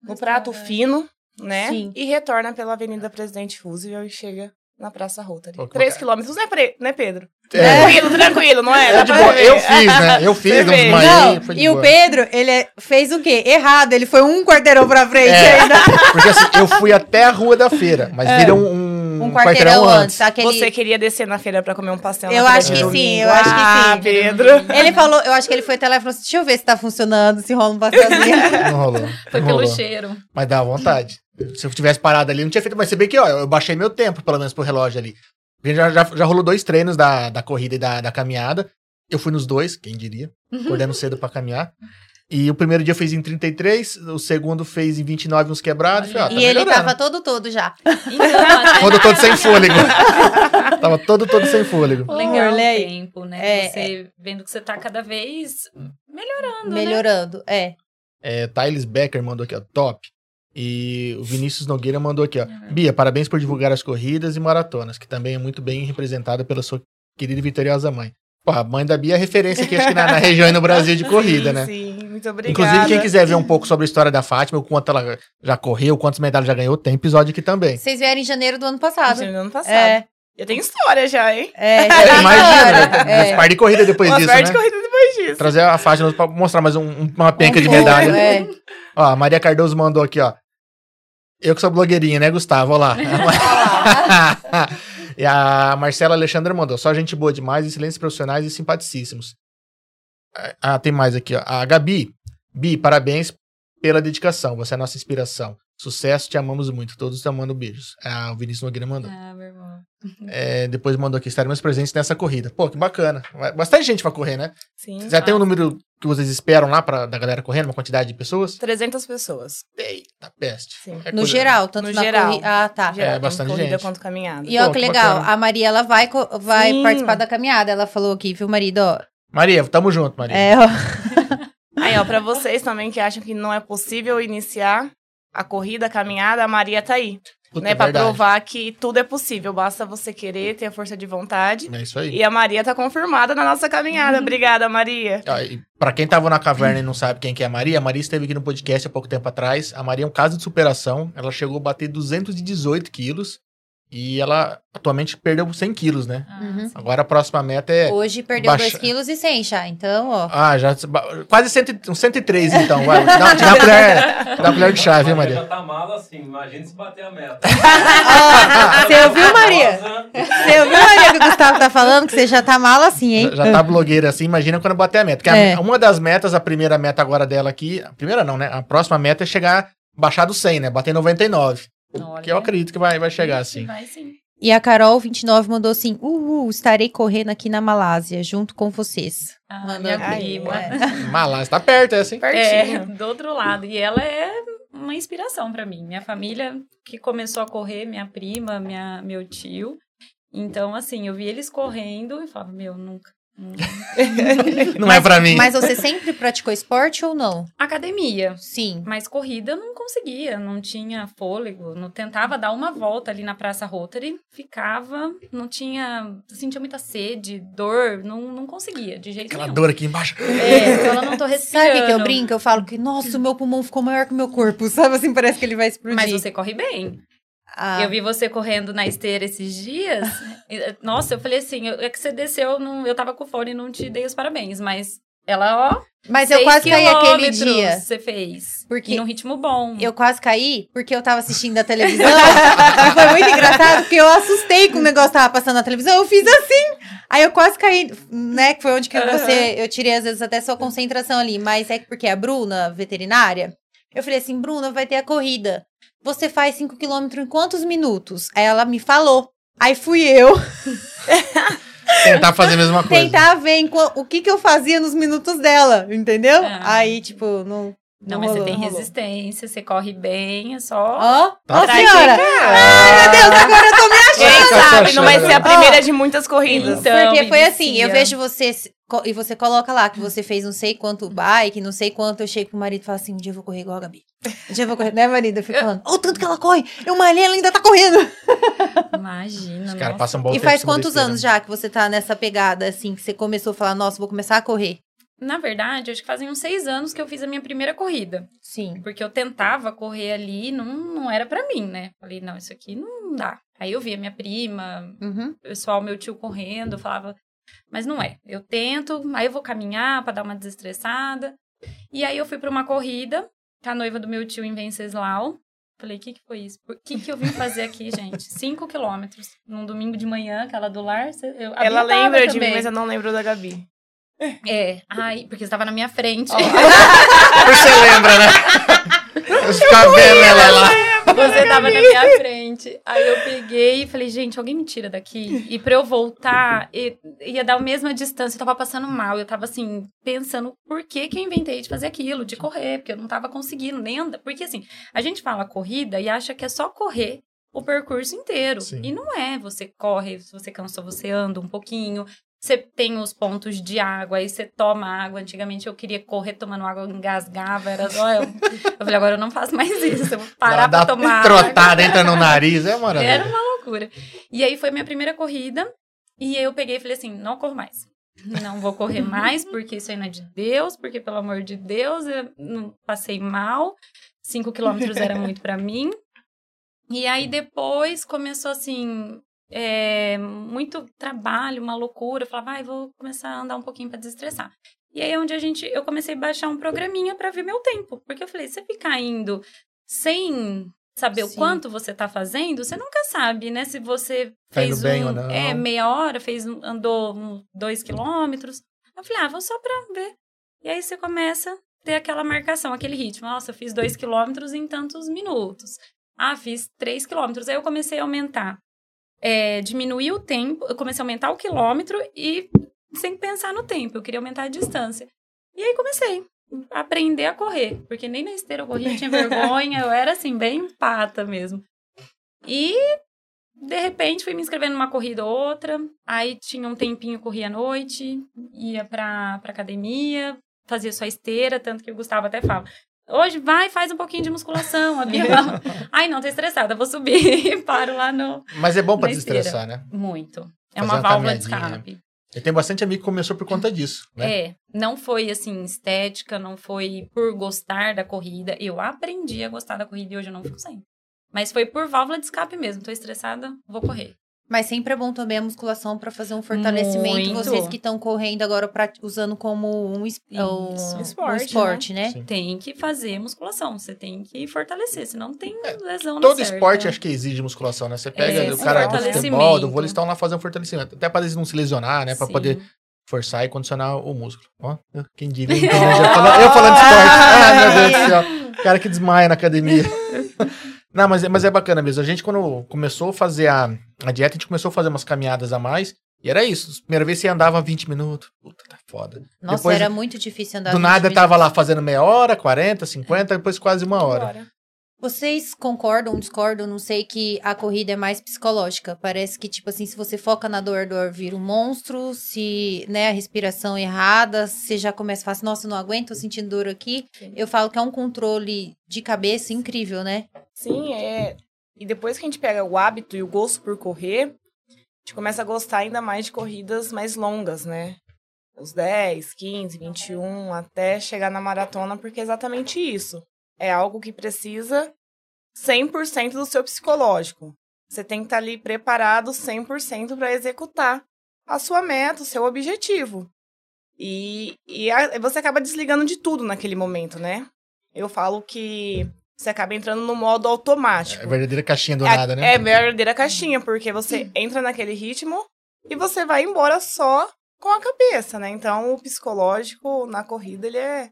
S4: no prato fino, né?
S1: Sim.
S4: E retorna pela Avenida Presidente Roosevelt e chega na Praça Rotary.
S2: Pô,
S4: quilômetros, né, pre... né, Pedro?
S2: É,
S4: Tranquilo, tranquilo, não é?
S2: é boa. Eu fiz, né? Eu fiz, não desmaiei,
S1: Não,
S2: foi de
S1: e o
S2: boa.
S1: Pedro, ele é- fez o quê? Errado. Ele foi um quarteirão pra frente
S2: É.
S1: ainda.
S2: Porque assim, eu fui até a rua da feira, mas vira um, um,
S1: Um quarteirão antes. Aquele...
S4: Você queria descer na feira pra comer um pastel
S1: Eu acho que sim, eu acho que
S4: ah,
S1: sim.
S4: Pedro.
S1: Ele falou, eu acho que ele foi até lá e falou assim: deixa eu ver se tá funcionando, se rola um pastelzinho. [laughs]
S2: Não rolou.
S3: Foi
S2: não
S3: pelo
S2: rolou.
S3: cheiro.
S2: Mas dá vontade. Se eu tivesse parado ali, não tinha feito. Mas você vê que, ó, eu baixei meu tempo, pelo menos, pro relógio ali. Porque Já, já, já rolou dois treinos da, da corrida e da, da caminhada. Eu fui nos dois, quem diria. Acordando cedo pra caminhar. E o primeiro dia fiz em 33, o segundo fez em 29, uns quebrados. Falei, ó, tá
S1: e ele
S2: melhorando.
S1: tava todo, todo já. [laughs]
S3: Então,
S2: Todo, todo sem fôlego. [laughs] tava todo, todo sem fôlego.
S3: legal
S1: Olha aí.
S3: o tempo, né?
S1: É,
S3: você vendo que você tá cada vez melhorando, né?
S1: Melhorando, é.
S2: É, Thales Becker mandou aqui, ó, top. E o Vinícius Nogueira mandou aqui, ó. Bia, parabéns por divulgar as corridas e maratonas, que também é muito bem representada pela sua querida e vitoriosa mãe. Pô, a mãe da Bia é referência aqui, acho que na, na região e no Brasil de [laughs] corrida,
S4: sim,
S2: né?
S4: Sim, muito obrigada.
S2: Inclusive, quem quiser ver um pouco sobre a história da Fátima, o quanto ela já correu, quantas medalhas já ganhou, tem episódio aqui também.
S1: Vocês vieram em janeiro do ano passado.
S4: No ano passado.
S1: É,
S4: Eu tenho história já, hein?
S1: é. [laughs]
S2: É, imagina,
S1: É.
S2: né? Par de corrida depois
S4: Uma
S2: disso,
S4: sorte
S2: né?
S4: de corrida depois disso.
S2: Trazer a Fátima pra mostrar mais um- uma penca
S1: Um
S2: de
S1: pouco,
S2: medalha.
S1: é.
S2: Ó, a Maria Cardoso mandou aqui, ó. Eu que sou blogueirinha, né, Gustavo? Olha lá. [laughs] e a Marcela Alexandra mandou. Só gente boa demais, excelentes profissionais e simpaticíssimos. Ah, tem mais aqui, ó. A Gabi. Bi, parabéns pela dedicação. Você é nossa inspiração. Sucesso, te amamos muito. Todos te amando beijos. Ah, o Vinícius Nogueira mandou.
S3: Ah, meu irmão.
S2: É, depois mandou aqui, estaremos presentes nessa corrida. Pô, que bacana. Bastante gente vai correr, né?
S4: Sim.
S2: Já tem um número que vocês esperam lá pra, da galera correndo, uma quantidade de pessoas?
S4: 300 pessoas.
S2: Eita, peste.
S4: Sim.
S2: É
S1: No
S2: coisa-
S1: geral, tanto
S4: No
S1: na
S4: geral.
S1: corrida. Ah, tá.
S4: Geral,
S2: É, bastante
S4: corrida
S2: gente.
S4: quanto caminhada.
S1: E ó,
S2: Pô,
S1: que
S2: que
S1: legal.
S2: bacana.
S1: A Maria, ela vai, vai
S4: Sim.
S1: participar da caminhada. Ela falou aqui, viu, marido? Ó,
S2: Maria, tamo junto, Maria.
S1: é, ó. [laughs]
S4: Aí, ó, pra vocês também que acham que não é possível iniciar a corrida, a caminhada, a Maria tá aí.
S2: Puta,
S4: né,
S2: é
S4: pra
S2: verdade.
S4: provar que tudo é possível. Basta você querer, ter a força de vontade.
S2: É isso aí.
S4: E a Maria tá confirmada na nossa caminhada. Obrigada, Maria.
S2: Ó, e pra quem tava na caverna e não sabe quem que é a Maria, a Maria esteve aqui no podcast há pouco tempo atrás. A Maria é um caso de superação. Ela chegou a bater 218 quilos. E ela atualmente perdeu 100 quilos, né?
S3: Ah,
S1: Uhum.
S2: Agora a próxima meta é.
S1: Hoje perdeu
S2: Baixa-
S1: 2,1 kg e 100 já. Então, ó.
S2: Ah, já. Quase 100, uns 103, então. Vai. [laughs] Dá, dá uma colher, dá colher de chá, viu,
S5: Maria já tá mala assim, imagina se bater a meta. [laughs]
S1: Você ouviu, Maria? Você ouviu, Maria, que o Gustavo tá falando? Que você já tá mal assim, hein?
S2: Já, já tá blogueira assim, imagina quando bater a meta. Porque a-
S1: É.
S2: uma das metas, a primeira meta agora dela aqui, a primeira não, né? A próxima meta é chegar, baixar do 100, né? Bater 99.
S3: Olha.
S2: Que eu acredito que vai, vai chegar assim.
S3: Vai sim.
S1: E a Carol, 29, mandou assim: Uhul, estarei correndo aqui na Malásia, junto com vocês.
S3: Ah,
S1: Mandou
S3: minha
S1: aqui.
S3: prima. [laughs]
S1: É.
S2: Malas, tá perto essa, hein?
S3: É,
S4: Pertinho.
S3: do outro lado. E ela é uma inspiração pra mim. Minha família que começou a correr, minha prima, minha, meu tio. Então, assim, eu vi eles correndo e falava, meu, nunca. [laughs]
S2: Não é pra mim.
S1: Mas você sempre praticou esporte ou não?
S3: Academia.
S1: Sim.
S3: Mas corrida eu não conseguia, não tinha fôlego. Não tentava dar uma volta ali na Praça Rotary, ficava, não tinha, sentia muita sede, dor, não, não conseguia, de jeito
S2: Aquela
S3: nenhum.
S2: dor aqui embaixo.
S3: É, então eu não tô respirando. [laughs]
S1: Sabe o que, que eu brinco? Eu falo que, nossa, o meu pulmão ficou maior que o meu corpo. Sabe assim, parece que ele vai explodir.
S3: Mas você corre bem.
S1: Ah,
S3: Eu vi você correndo na esteira esses dias. Nossa, eu falei assim, é que você desceu, não, eu tava com fone e não te dei os parabéns, mas ela, ó,
S1: Mas eu quase caí aquele dia.
S3: Você fez.
S1: Porque
S3: E num ritmo bom.
S1: Eu quase caí porque eu tava assistindo a televisão. E foi muito engraçado porque eu assustei com o negócio que tava passando na televisão. Eu fiz assim. Aí eu quase caí, né? Que foi onde que
S3: Aham.
S1: você. Eu tirei às vezes até sua concentração ali. Mas é porque a Bruna, veterinária, eu falei assim: Bruna, vai ter a corrida. Você faz 5 quilômetros em quantos minutos? Aí ela me falou. Aí fui eu [laughs]
S2: Tentar fazer a mesma coisa.
S1: tentar ver o que que eu fazia nos minutos dela, entendeu?
S3: Ah.
S1: Aí, tipo, não.
S3: Não, mas você tem
S1: rolou.
S3: resistência, você corre bem, é só.
S1: Ó,
S2: Tá
S1: ó,
S3: praticar.
S1: senhora! Ai, meu Deus, agora eu tô me
S4: Quem
S2: Fica
S4: sabe,
S2: só
S4: não vai
S2: achando.
S4: ser a primeira de muitas corridas.
S3: Então,
S1: Porque foi assim, eu vejo você e você coloca lá que você fez não sei quanto bike, não sei quanto, eu chego pro marido e falo assim, um dia eu vou correr igual a Gabi. Um dia eu vou correr, né, marido? Eu fico falando, o tanto que ela corre, eu malhei, ela ainda tá correndo.
S3: Imagina.
S2: Os caras passam um bom
S1: e faz quantos anos já que você tá nessa pegada, assim, que você começou a falar, nossa, vou começar a correr?
S3: Na verdade, acho que fazem uns seis anos que eu fiz a minha primeira corrida.
S1: Sim.
S3: Porque eu tentava correr ali, não, não era pra mim, né? Falei, não, isso aqui não dá. Aí eu via minha prima,
S1: Uhum.
S3: o pessoal, meu tio correndo, eu falava, mas não é. Eu tento, aí eu vou caminhar pra dar uma desestressada. E aí eu fui pra uma corrida, com a noiva do meu tio em Venceslau. Falei, o que, que foi isso? O que, que eu vim fazer aqui, [laughs] gente? Cinco quilômetros. Num domingo de manhã, aquela do lar. Eu,
S4: Ela lembra de mim,
S3: também.
S4: mas eu não lembro da Gabi.
S3: É, ai, porque você tava na minha frente. [laughs]
S2: Você lembra, né? Eu ficava vendo ela lá.
S3: Você tava na minha frente. Aí eu peguei e falei, gente, alguém me tira daqui. E pra eu voltar, e- ia dar a mesma distância. Eu tava passando mal. Eu tava assim, pensando por que que eu inventei de fazer aquilo, de correr, porque eu não tava conseguindo nem andar. Porque assim, a gente fala corrida e acha que é só correr o percurso inteiro.
S2: Sim.
S3: E não é. Você corre, se você cansou, você anda um pouquinho. Você tem os pontos de água, aí você toma água. Antigamente eu queria correr tomando água, eu engasgava, era só. Eu, eu falei, agora eu não faço mais isso. Eu vou parar
S2: Dá
S3: pra tomar água.
S2: trotada, entra no nariz, é maravilha.
S3: Era uma loucura. E aí foi minha primeira corrida. E eu peguei e falei assim: não corro mais. Não vou correr mais, porque isso aí não é de Deus, porque, pelo amor de Deus, eu não passei mal. Cinco quilômetros era muito pra mim. E aí depois começou assim. É, muito trabalho, uma loucura. Eu falava, ai, vou começar a andar um pouquinho pra desestressar. E aí é onde a gente, eu comecei a baixar um programinha pra ver meu tempo. Porque eu falei, você ficar indo sem saber
S1: Sim.
S3: o quanto você tá fazendo, você nunca sabe, né? Se você
S2: Tá
S3: fez
S2: bem
S3: um, é, meia hora, fez, andou um, dois quilômetros. Eu falei, ah, vou só pra ver. E aí você começa a ter aquela marcação, aquele ritmo. Nossa, eu fiz dois quilômetros em tantos minutos. Ah, fiz três quilômetros. Aí eu comecei a aumentar. É, diminuir o tempo, eu comecei a aumentar o quilômetro e sem pensar no tempo, eu queria aumentar a distância. E aí comecei a aprender a correr, porque nem na esteira eu corria, tinha [laughs] vergonha, eu era assim, bem pata mesmo. E de repente fui me inscrevendo numa corrida ou outra, aí tinha um tempinho, corria à noite, ia pra, pra academia, fazia só esteira, tanto que o Gustavo até fala. Hoje vai, faz um pouquinho de musculação. A Bia fala, ai não, tô estressada, vou subir [laughs] e paro lá no.
S2: Mas é bom
S3: esteira.
S2: desestressar, né?
S3: Muito. É
S2: Fazer
S3: uma
S2: uma
S3: válvula de escape.
S2: Eu tenho bastante amigo que começou por conta disso, né?
S3: É, não foi assim, estética, não foi por gostar da corrida. Eu aprendi a gostar da corrida e hoje eu não fico sem. Mas foi por válvula de escape mesmo. Tô estressada, vou correr.
S1: Mas sempre é bom também a musculação pra fazer um fortalecimento.
S3: Muito.
S1: Vocês que estão correndo agora, pra- usando como um, es- um-
S3: Isso.
S1: um
S4: Esporte,
S1: esporte, né?
S2: Sim.
S3: Tem que fazer musculação, você tem que fortalecer, senão tem lesão na
S2: Todo
S3: certa.
S2: esporte acho que exige musculação, né? Você pega
S3: É,
S2: o cara do futebol, do vôlei, estão lá fazendo fortalecimento. Até pra eles não se lesionar, né? Pra
S3: Sim.
S2: poder forçar e condicionar o músculo. Ó, quem diria? Já [laughs] falando- eu falando de esporte. Ai, [laughs] meu Deus do céu. Cara que desmaia na academia. [laughs] Não, mas, é- mas é bacana mesmo. A gente, quando começou a fazer a, a dieta, a gente começou a fazer umas caminhadas a mais. E era isso. Primeira vez você andava 20 minutos. Puta, tá foda.
S1: Nossa,
S2: Depois,
S1: era muito difícil andar
S2: Do
S1: 20
S2: nada
S1: minutos.
S2: tava lá fazendo meia hora, 40, 50, depois quase uma hora.
S1: Vocês concordam, discordam? Não sei que a corrida é mais psicológica. Parece que, tipo assim, se você foca na dor, a dor vira um monstro. Se, né, a respiração errada, você já começa a falar assim, nossa, não aguento, tô sentindo dor aqui.
S4: Sim.
S1: Eu falo que é um controle de cabeça incrível, né?
S4: Sim, é. E depois que a gente pega o hábito e o gosto por correr, a gente começa a gostar ainda mais de corridas mais longas, né? Os 10, 15, 21, até chegar na maratona, porque é exatamente isso. É algo que precisa 100% do seu psicológico. Você tem que estar ali preparado 100% para executar a sua meta, o seu objetivo. E, e a- você acaba desligando de tudo naquele momento, né? Eu falo que você acaba entrando no modo automático.
S2: É a verdadeira caixinha do
S4: É-
S2: nada, né?
S4: É verdadeira caixinha, porque você entra naquele ritmo e você vai embora só com a cabeça, né? Então, o psicológico na corrida, ele é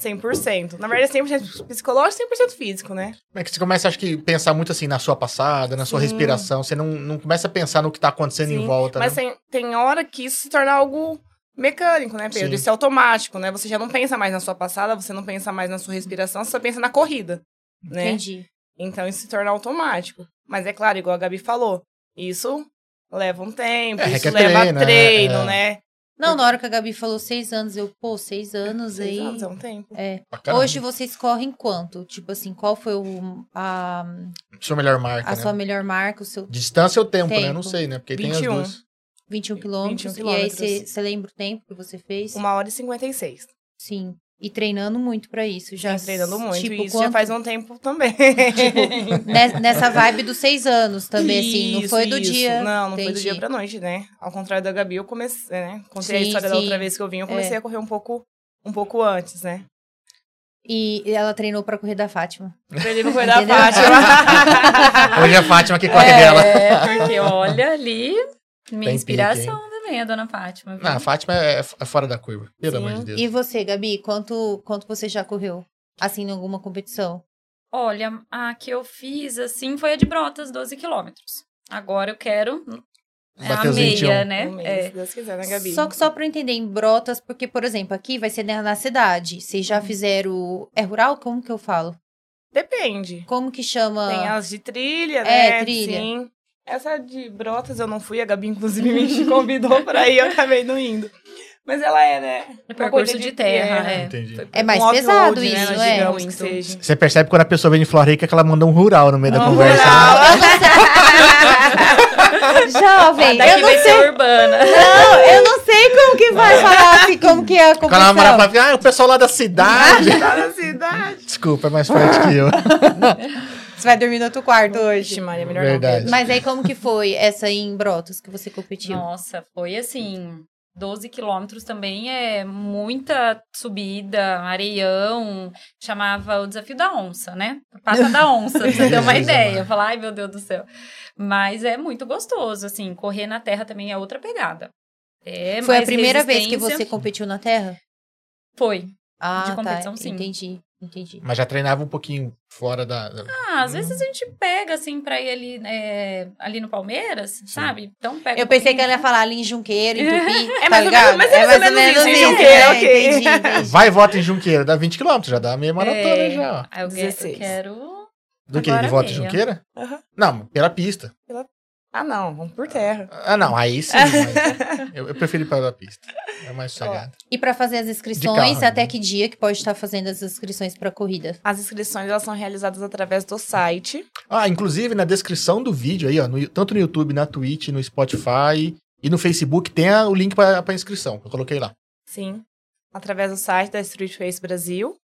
S4: 100%. Na verdade, é 100% psicológico e 100% físico, né?
S2: É que você começa, acho que, pensar muito assim na sua passada, na sua
S4: Sim.
S2: respiração. Você não, não começa a pensar no que tá acontecendo em
S4: Sim,
S2: volta.
S4: Mas
S2: né?
S4: tem, tem hora que isso se torna algo mecânico, né, Pedro?
S2: Sim.
S4: Isso é automático, né? Você já não pensa mais na sua passada, você não pensa mais na sua respiração, você só pensa na corrida, né?
S1: Entendi.
S4: Então isso se torna automático. Mas é claro, igual a Gabi falou, isso leva um tempo,
S2: É,
S4: isso
S2: requer
S4: leva
S2: treino, né?
S4: treino,
S2: É.
S4: né?
S1: Não, na hora que a Gabi falou seis anos, eu, pô, seis anos
S4: Seis
S1: aí.
S4: anos é um tempo.
S1: É. Hoje vocês correm quanto? Tipo assim, qual foi o, a,
S2: Sua melhor marca,
S1: a
S2: né?
S1: sua melhor marca, o seu
S2: Distância ou tempo, né?
S1: Tempo.
S2: Não sei, né? Porque tem
S4: 21.
S2: as duas.
S1: 21 quilômetros.
S4: 21
S1: E aí
S4: quilômetros.
S1: você lembra o tempo que você fez?
S4: Uma hora e 56.
S1: Sim. E treinando muito pra isso. Já
S4: Sim, treinando muito.
S1: Tipo,
S4: e isso
S1: quanto-
S4: já faz um tempo também. [laughs]
S1: Ne- Nessa vibe dos seis anos também, assim. Não
S4: Isso,
S1: foi do
S4: isso.
S1: dia.
S4: Não, não foi do
S1: Entendi.
S4: dia pra noite, né? Ao contrário da Gabi, eu comecei, né? Contei a
S1: Sim,
S4: história da
S1: sim.
S4: outra vez que eu vim, eu comecei
S1: É.
S4: a correr um pouco, um pouco antes, né?
S1: E ela treinou pra correr da Fátima.
S4: Perdi no correr da? Fátima.
S2: Hoje é a Fátima que corre dela.
S3: É, porque olha ali, minha
S2: Tem
S3: inspiração também, a dona Fátima. viu?
S2: Não, a Fátima é, é fora da curva. Pelo
S4: Sim.
S2: amor de Deus.
S1: E você, Gabi, quanto, quanto você já correu? Assim, em alguma competição?
S3: Olha, a que eu fiz, assim, foi a de Brotas, 12 quilômetros. Agora eu quero é a meia,
S2: 21.
S3: né?
S4: Um mês,
S3: É.
S4: Se Deus quiser, né, Gabi?
S1: Só que só pra eu entender, em Brotas, porque, por exemplo, aqui vai ser na cidade. Vocês
S4: Uhum.
S1: já fizeram. É rural? Como que eu falo?
S4: Depende.
S1: Como que chama?
S4: Tem as de trilha,
S1: É,
S4: né?
S1: trilha.
S4: Sim. Essa de Brotas eu não fui, a Gabi inclusive me [laughs] convidou pra ir, eu acabei não indo. Mas ela é, né? uma
S3: percurso
S4: corrida
S3: de terra,
S4: trilha,
S3: é.
S2: Entendi.
S1: É mais
S4: um
S1: pesado
S4: né,
S1: isso, não é?
S4: que seja.
S2: Você percebe quando a pessoa vem de Florica que ela mandou um rural no meio da
S4: Um
S2: conversa.
S4: rural.
S2: né? [laughs]
S1: Jovem,
S3: Daqui
S1: eu não
S3: vai
S1: sei.
S3: ser urbana.
S1: Não, eu não sei como que vai falar assim, como que é a
S2: Quando ela fala, ah, o pessoal lá da cidade. [laughs]
S4: Tá na cidade.
S2: Desculpa, é mais forte que eu.
S1: Você vai dormir no outro quarto hoje.
S4: Maria, melhor
S2: Verdade.
S4: não.
S1: Mas aí como que foi essa aí em Brotas que você competiu?
S3: Nossa, foi assim. 12 quilômetros também é muita subida, areião. Chamava o desafio da onça, né? Pata da onça, pra você ter uma [laughs] ideia. Falar, ai meu Deus do céu. Mas é muito gostoso, assim. Correr na terra também é outra pegada. É
S1: foi a primeira vez que você competiu na Terra?
S3: Foi.
S1: Ah,
S3: De competição,
S1: tá.
S3: sim.
S1: Entendi, entendi.
S2: Mas já treinava um pouquinho fora da. da-
S3: Ah, às vezes a gente pega, assim, pra ir ali, é, ali no Palmeiras, sabe? Então pega
S1: Eu
S3: um
S1: pensei que ela ia falar ali em Junqueiro, em [laughs] Tupi,
S4: É
S1: tá
S4: mais
S1: ligado?
S4: menos- mas é mais ou menos isso, em
S1: isso,
S4: Junqueiro,
S1: é,
S4: ok.
S1: Entendi, [laughs] entendi.
S2: Vai e volta em Junqueira, dá 20 km, já dá meia maratona
S3: É.
S2: já.
S3: eu, que- eu
S4: 16.
S3: quero...
S2: Do que? De volta em. Junqueira?
S4: Aham.
S2: Não, pela pista.
S4: Ah, não, vamos por terra.
S2: Ah, não, aí sim. [laughs] eu, eu prefiro ir pela pista. É mais sossegado.
S1: E pra fazer as inscrições,
S2: carro,
S1: até
S2: né?
S1: que dia que pode estar fazendo as inscrições pra corrida?
S4: As inscrições elas são realizadas através do site.
S2: Ah, inclusive na descrição do vídeo aí, ó, no- tanto no YouTube, na Twitch, no Spotify e no Facebook, tem a- o link pra, pra inscrição. Eu coloquei lá.
S4: Sim. Através do site da Street Face Brasil.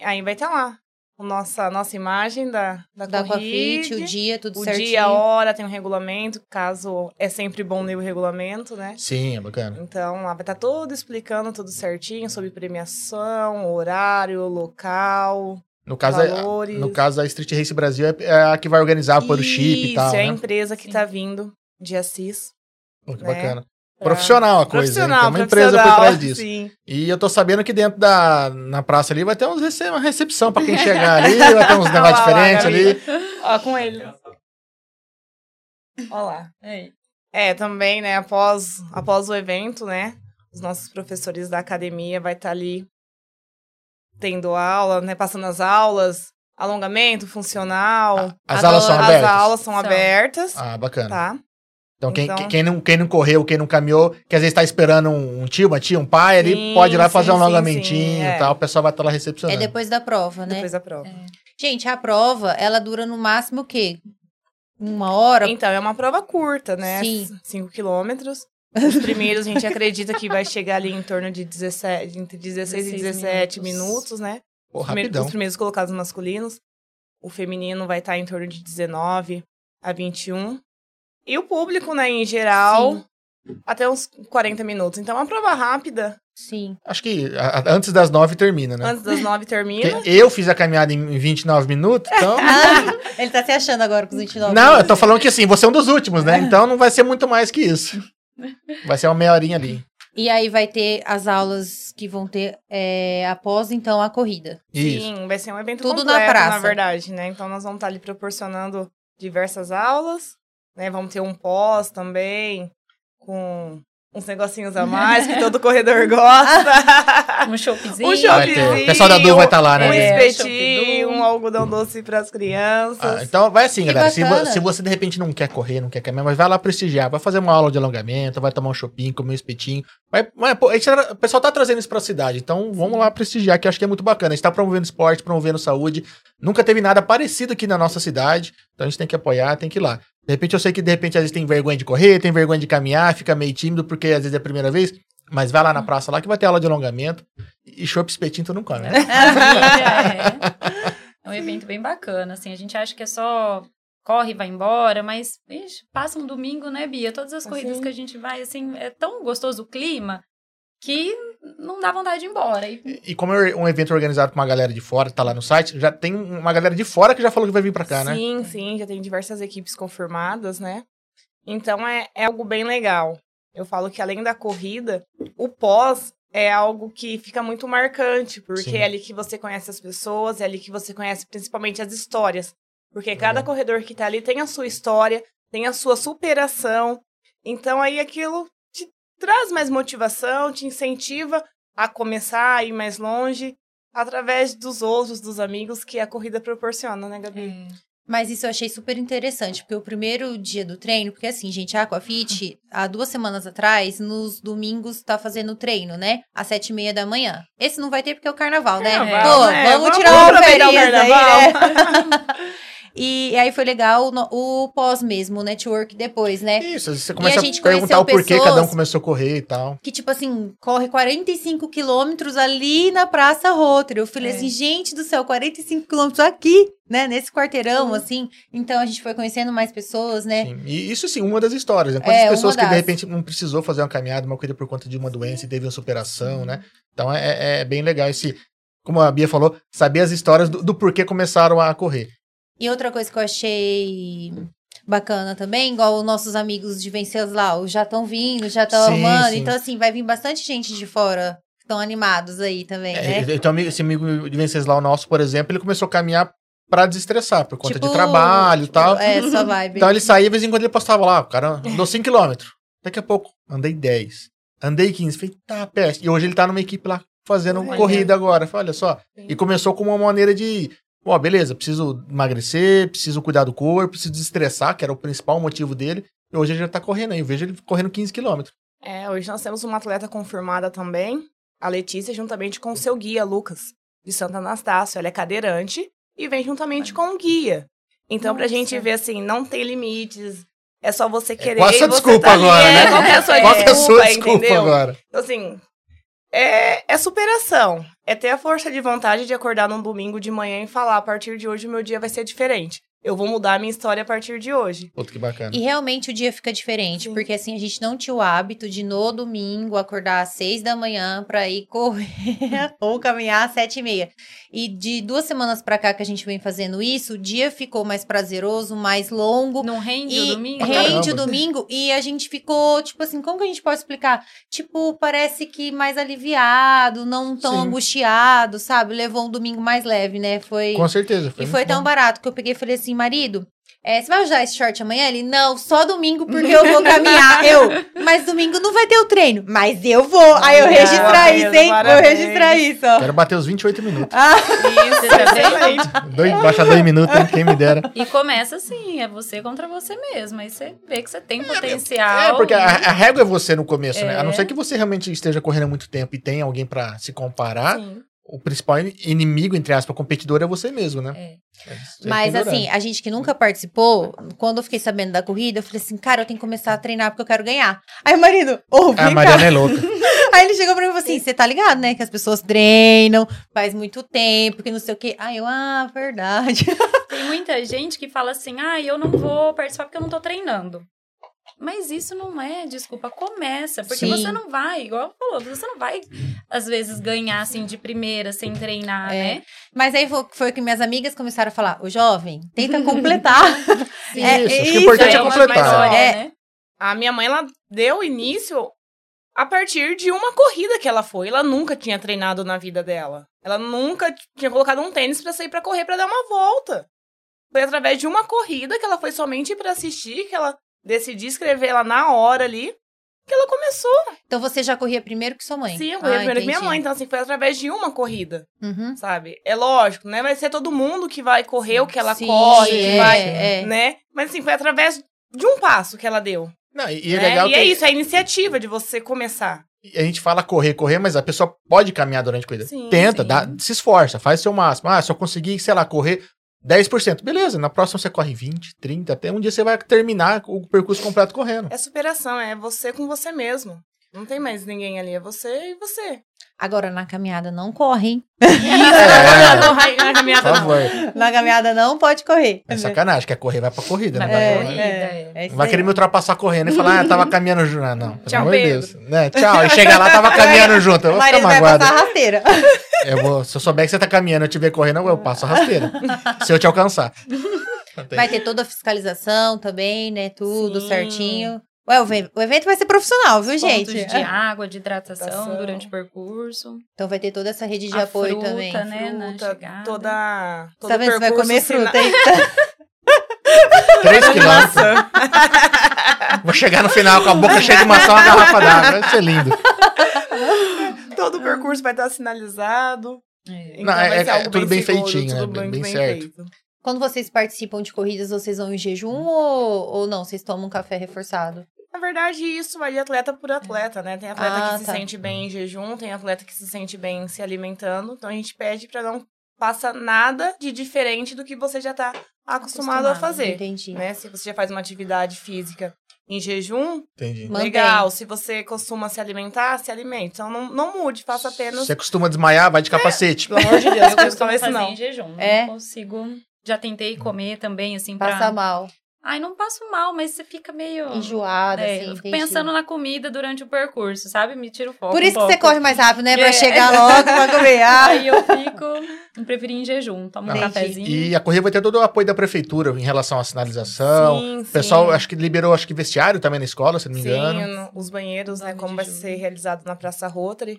S4: Aí vai estar lá. A nossa, nossa imagem da, da,
S1: Da. Aquafit, o dia, tudo
S4: o
S1: certinho.
S4: dia, a hora, tem um regulamento, caso é sempre bom ler o regulamento, né?
S2: Sim, é bacana.
S4: Então, lá vai estar todo explicando tudo certinho sobre premiação, horário, local,
S2: No caso, a,
S4: valores.
S2: no caso, a Street Race Brasil é, é a que vai organizar, pôr o chip e tal.
S4: Isso, é a
S2: né?
S4: empresa que
S3: Sim.
S4: tá vindo de Assis.
S2: Pô, que
S4: né?
S2: bacana.
S4: Pra-
S2: Profissional a coisa, hein?
S4: Profissional,
S2: Tem uma empresa por trás disso.
S4: Sim.
S2: E eu tô sabendo que dentro da na praça ali vai ter uns rece- uma recepção pra quem [laughs] chegar ali, vai ter uns negócios
S4: lá,
S2: diferentes ali.
S4: Ó, com ele. Olha lá.
S3: Aí.
S4: É, também, né, após, após o evento, né, os nossos professores da academia vai estar ali tendo aula, né, passando as aulas, alongamento, funcional.
S2: As aulas são
S4: As
S2: abertas?
S4: aulas são
S3: São.
S4: abertas,
S2: Ah, bacana.
S4: tá?
S2: Então, quem,
S4: Então-
S2: quem, não, quem não correu, quem não caminhou, que às vezes tá esperando um, um tio, uma tia, um pai, ele
S4: Sim,
S2: pode ir lá
S4: sim,
S2: fazer um
S4: sim,
S2: alongamentinho
S4: sim,
S2: e
S4: é.
S2: tal, o pessoal vai estar lá
S1: É
S2: recepcionando.
S1: depois da prova, né?
S4: Depois da prova.
S1: Gente, a prova, ela dura no máximo o quê? Uma hora?
S4: Então, é uma prova curta, né?
S1: Sim.
S4: 5 quilômetros. Os primeiros a gente acredita que vai chegar ali em torno de 17, entre 16 e
S3: 16
S4: 17
S3: minutos.
S4: minutos, né?
S2: Pô,
S4: Os primeiros-
S2: rapidão.
S4: Os primeiros colocados masculinos. O feminino vai estar em torno de 19 a 21. E o público, né, em geral,
S1: Sim.
S4: até uns 40 minutos. Então, é uma prova rápida.
S1: Sim.
S2: Acho que a- a- antes das nove termina, né?
S4: Antes das 9 termina.
S2: Porque eu fiz a caminhada em 29 minutos, então. [laughs]
S1: Ah, ele tá se achando agora com os 29
S2: não, eu
S1: minutos.
S2: tô falando que assim, você é um dos últimos, né? Então não vai ser muito mais que isso. Vai ser uma meia horinha ali.
S1: E aí vai ter as aulas que vão ter é, após, então, a corrida.
S2: Isso.
S4: Sim, vai ser um evento
S1: Tudo na
S4: completo,
S1: praça.
S4: na verdade, né? Então nós vamos estar ali proporcionando diversas aulas, né? Vamos ter um pós também, com uns negocinhos a mais que todo corredor gosta. [laughs]
S3: Um choppzinho.
S4: Um
S2: Vai ter.
S4: choppzinho,
S2: O pessoal da Du vai estar lá, né?
S4: um
S3: É,
S4: espetinho, um algodão doce para as crianças.
S2: Ah, então vai assim,
S1: Que
S2: galera. Se, se você de repente não quer correr, não quer caminhar, mas vai lá prestigiar, vai fazer uma aula de alongamento, vai tomar um shopping, comer um espetinho. Vai, vai- pô, a gente tá- o pessoal tá trazendo isso pra cidade, então vamos lá prestigiar, que eu acho que é muito bacana. A gente tá promovendo esporte, promovendo saúde. Nunca teve nada parecido aqui na nossa cidade, então a gente tem que apoiar, tem que ir lá. De repente eu sei que de repente às vezes tem vergonha de correr, tem vergonha de caminhar, fica meio tímido porque às vezes é a primeira vez. Mas vai lá na praça lá que vai ter aula de alongamento. E chopp espetinho tu não come, né? [laughs]
S3: é. [laughs] É um evento bem bacana, assim. A gente acha que é só corre e vai embora, mas ixi, passa um domingo, né, Bia? Todas as corridas
S4: Sim.
S3: que a gente vai, assim, é tão gostoso o clima que não dá vontade de ir embora. E
S2: E como é um evento organizado com uma galera de fora, tá lá no site, já tem uma galera de fora que já falou que vai vir pra cá, né?
S4: Sim, sim, já tem diversas equipes confirmadas, né? Então é, é algo bem legal. Eu falo que além da corrida, o pós é algo que fica muito marcante, porque
S2: Sim.
S4: é ali que você conhece as pessoas, é ali que você conhece principalmente as histórias. Porque cada corredor que tá ali tem a sua história, tem a sua superação. Então aí aquilo te traz mais motivação, te incentiva a começar a ir mais longe através dos outros, dos amigos que a corrida proporciona, né, Gabi?
S1: Mas isso eu achei super interessante, porque o primeiro dia do treino, porque assim, gente, a Aquafit, há duas semanas atrás, nos domingos, tá fazendo treino, né? Às sete e meia da manhã. Esse não vai ter porque é o carnaval, né?
S4: Carnaval,
S1: Pô,
S4: né?
S1: vamos,
S4: Vamos
S1: tirar uma
S4: o
S1: férias aí,
S4: carnaval.
S1: né? [laughs] E aí foi legal no- o pós mesmo, o network depois, né?
S2: Isso, você começa
S1: a
S2: a, perguntar o porquê cada um começou a correr e tal.
S1: que, tipo assim, corre 45 quilômetros ali na Praça Rotary. Eu falei
S3: É.
S1: assim, gente do céu, 45 quilômetros aqui, né? Nesse quarteirão, assim. Então a gente foi conhecendo mais pessoas, né?
S2: Sim. E isso sim, uma das histórias. Né? Quantas
S1: É,
S2: pessoas que de repente não precisou fazer uma caminhada, uma corrida por conta de uma doença e teve uma superação, né? Então é, é bem legal esse, como a Bia falou, saber as histórias do, do porquê começaram a correr.
S1: E outra coisa que eu achei bacana também, igual os nossos amigos de Venceslau já estão vindo, já estão
S2: Sim,
S1: arrumando.
S2: sim.
S1: Então, assim, vai vir bastante gente de fora que estão animados aí também,
S2: É,
S1: né?
S2: então, amigo- esse amigo de Venceslau nosso, por exemplo, ele começou a caminhar pra desestressar, por conta
S1: Tipo,
S2: de trabalho e
S1: tipo,
S2: tal.
S1: É, sua vibe.
S2: Então ele saía, de vez em quando ele postava lá, o cara andou 5km. Daqui a pouco, andei 10. Andei 15. Falei, tá, peste. E hoje ele tá numa equipe lá fazendo corrida agora. Falei, olha só. E começou com uma maneira de. Ó, beleza, preciso emagrecer, preciso cuidar do corpo, preciso desestressar, que era o principal motivo dele. E hoje ele já tá correndo aí. Eu vejo ele correndo 15 km.
S4: É, hoje nós temos uma atleta confirmada também, a Letícia, juntamente com o seu guia, Lucas, de Santo Anastácio. Ela é cadeirante e vem juntamente com o guia. Então, pra
S3: Nossa.
S4: gente ver assim, não tem limites. É só você querer.
S2: Qual a sua
S4: e
S2: desculpa
S4: tá ali.
S2: agora,
S4: É,
S2: né?
S4: Qual é a sua
S2: é a
S4: desculpa,
S2: sua desculpa
S4: entendeu?
S2: agora?
S4: Então, assim, é, é superação. É ter a força de vontade de acordar num domingo de manhã e falar: a partir de hoje o meu dia vai ser diferente. Eu vou mudar a minha história a partir de hoje.
S2: Puta, que bacana.
S1: E realmente o dia fica diferente,
S4: Sim.
S1: porque assim, a gente não tinha o hábito de no domingo acordar às seis da manhã pra ir correr [laughs] ou caminhar às sete e meia. E de duas semanas pra cá que a gente vem fazendo isso, o dia ficou mais prazeroso, mais longo.
S3: Não rende
S1: E
S3: o domingo?
S1: rende o domingo e a gente ficou, tipo assim, como que a gente pode explicar? Tipo, parece que mais aliviado, não tão
S2: Sim.
S1: angustiado, sabe? Levou um domingo mais leve, né? Foi.
S2: Com certeza.
S1: E
S2: muito
S1: foi tão
S2: bom.
S1: barato que eu peguei e falei assim, marido, é, você vai usar esse short amanhã? Ele, não, só domingo porque eu vou [laughs] caminhar. eu, mas domingo não vai ter o treino. Mas eu vou. Aí eu registrar isso, hein? Vou
S4: parabéns.
S1: registrar isso, ó.
S2: Quero bater os 28 minutos.
S1: Ah,
S4: Isso, excelente.
S2: Dois, baixa dois minutos, hein? Quem me dera.
S3: E começa assim, é você contra você mesmo. Aí você vê que você tem potencial.
S2: É, porque a, a régua é você no começo, né? A não
S3: É.
S2: ser que você realmente esteja correndo há muito tempo e tenha alguém pra se comparar,
S4: Sim.
S2: O principal inimigo, entre aspas, competidor é você mesmo, né?
S3: É.
S2: É, é
S1: Mas assim, a gente que nunca participou, quando eu fiquei sabendo da corrida, eu falei assim, cara, eu tenho que começar a treinar porque eu quero ganhar. Aí o marido, ô, vem
S2: A
S1: cá.
S2: Mariana é louca. [laughs]
S1: Aí ele chegou pra mim e falou assim: você tá ligado, né? Que as pessoas treinam, faz muito tempo, que não sei o quê. Aí eu, ah, verdade.
S3: Tem muita gente que fala assim, ah, eu não vou participar porque eu não tô treinando. Mas isso não é desculpa, começa. Porque
S1: Sim.
S3: você não vai, igual falou, você não vai, às vezes, ganhar assim de primeira sem treinar,
S1: É.
S3: né?
S1: Mas aí foi, foi que minhas amigas começaram a falar: ô jovem, tenta [laughs] completar.
S2: Isso,
S1: É,
S2: acho que
S1: isso,
S2: o importante é
S3: uma
S2: completar.
S1: É.
S3: né?
S4: A minha mãe, ela deu início a partir de uma corrida que ela foi. Ela nunca tinha treinado na vida dela. Ela nunca tinha colocado um tênis pra sair pra correr, pra dar uma volta. Foi através de uma corrida que ela foi somente pra assistir, que ela decidiu escrever ela na hora ali, que ela começou.
S1: Então você já corria primeiro que sua mãe.
S4: Sim, eu corri
S1: Ah,
S4: primeiro que minha mãe. Então, assim, foi através de uma corrida,
S1: Uhum.
S4: sabe? É lógico, né? Vai ser todo mundo que vai correr o que ela
S1: Sim,
S4: corre, que
S1: é,
S4: vai,
S1: é.
S4: né? Mas, assim, foi através de um passo que ela deu.
S2: Não, e, é
S4: né?
S2: legal
S4: e
S2: que
S4: é isso, é a iniciativa de você começar.
S2: a gente fala correr, correr, mas a pessoa pode caminhar durante a corrida.
S4: Sim,
S2: Tenta,
S4: sim.
S2: dá, se esforça, faz seu máximo. Ah, se eu conseguir, sei lá, correr 10%. Beleza, na próxima você corre 20, 30, até um dia você vai terminar o percurso completo correndo.
S4: É superação, é você com você mesmo. Não tem mais ninguém ali, é você e você.
S1: Agora na caminhada não corre, hein? [laughs]
S2: É.
S4: Não vai na
S2: Por
S4: caminhada, não.
S2: favor.
S1: Na caminhada não pode correr.
S2: É sacanagem, quer correr, vai pra corrida, né?
S3: Vai
S2: Vai- vai-
S3: corrida, é.
S1: é isso
S2: Não vai querer me ultrapassar correndo e falar, ah, tava caminhando junto. Ah, não, pelo
S4: Tchau,
S2: amor de
S4: Pedro.
S2: Deus. Né? Tchau. E chegar lá, tava [laughs] caminhando junto. Eu vou ficar
S1: marido vai
S2: magoado.
S1: passar a rasteira. [laughs]
S2: Eu vou, se eu souber que você tá caminhando e eu te ver correndo, eu passo a rasteira. se eu te alcançar.
S1: Vai ter toda a fiscalização também, né? Tudo
S4: Sim.
S1: certinho. Ué, o ve- o evento vai ser profissional, viu, gente?
S3: Pontos de [laughs] água, de hidratação
S4: Hidratação.
S3: durante o percurso.
S1: Então vai ter toda essa rede de
S3: A
S1: apoio
S3: fruta,
S1: também.
S3: né?
S4: Fruta,
S3: chegada.
S4: toda, todo
S1: Tá vendo? Você vai comer fruta, hein?
S2: 3 quilômetros. Vou chegar no final com a boca cheia de maçã e uma garrafa d'água. Vai ser lindo.
S4: Todo o percurso vai estar sinalizado.
S3: É.
S4: Então
S2: Não, é- é tudo bem
S4: seguro,
S2: feitinho, né?
S4: tudo
S2: Bem-
S4: muito
S2: bem certo.
S4: feito.
S1: Quando vocês participam de corridas, vocês vão em jejum ou, ou não? Vocês tomam um café reforçado?
S4: Na verdade, isso vai de atleta por atleta, né? Tem atleta
S1: Ah,
S4: que se
S1: tá.
S4: sente bem em jejum, tem atleta que se sente bem se alimentando. Então a gente pede pra não faça nada de diferente do que você já tá acostumado, a
S3: Acostumado,
S4: fazer.
S1: Entendi.
S4: Né? Se você já faz uma atividade física em jejum,
S2: Entendi.
S1: Mantém.
S4: legal. Se você costuma se alimentar, se alimente. Então não, não mude, faça apenas.
S2: Você costuma desmaiar, vai de capacete.
S4: Pelo amor de Deus,
S3: Eu costumo fazer
S4: não.
S3: em jejum.
S1: É?
S3: Não consigo. Já tentei comer também, assim, pra...
S1: Passa mal,
S3: Ai, não passo mal, mas você fica meio...
S1: enjoada,
S3: É,
S1: assim,
S3: eu fico pensando na comida durante o percurso, sabe? Me tira o foco
S1: Por
S3: um
S1: isso que você corre mais rápido, né? Pra
S3: É.
S1: chegar logo pra comer. [laughs] Ah,
S3: Aí eu fico... Eu preferi em jejum. Tomo um cafezinho.
S2: E a corrida vai ter todo o apoio da prefeitura em relação à sinalização.
S4: Sim,
S2: O pessoal,
S4: sim.
S2: acho que liberou, acho que vestiário também na escola, se não me
S4: Sim,
S2: engano.
S4: no- os banheiros, né? Como vai ser realizado na Praça Rotary.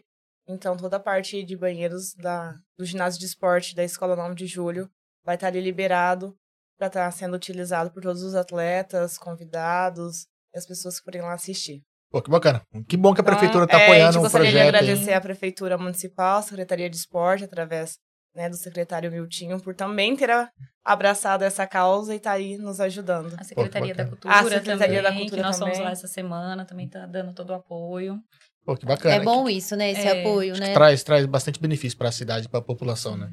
S4: Então, toda a parte de banheiros da, do ginásio de esporte da Escola 9 de Julho vai estar ali liberado para estar sendo utilizado por todos os atletas, convidados e as pessoas que forem lá assistir.
S2: Pô, que bacana. Que bom que a
S4: Então,
S2: prefeitura tá
S4: é,
S2: apoiando
S4: a gente
S2: o
S4: gostaria de
S2: projeto.
S4: agradecer à Prefeitura Municipal, à Secretaria de Esporte, através né, do secretário Miltinho, por também ter a- abraçado essa causa e estar aí nos ajudando.
S3: A Secretaria da
S2: bacana.
S3: Cultura
S4: A Secretaria
S3: também,
S4: da Cultura
S3: que nós fomos
S4: também.
S3: lá essa semana, também tá dando todo o apoio.
S2: Pô, que bacana.
S1: é bom isso, né? Esse
S3: É,
S1: apoio,
S2: Acho
S1: né?
S2: que traz, traz bastante benefício pra cidade, pra população, né?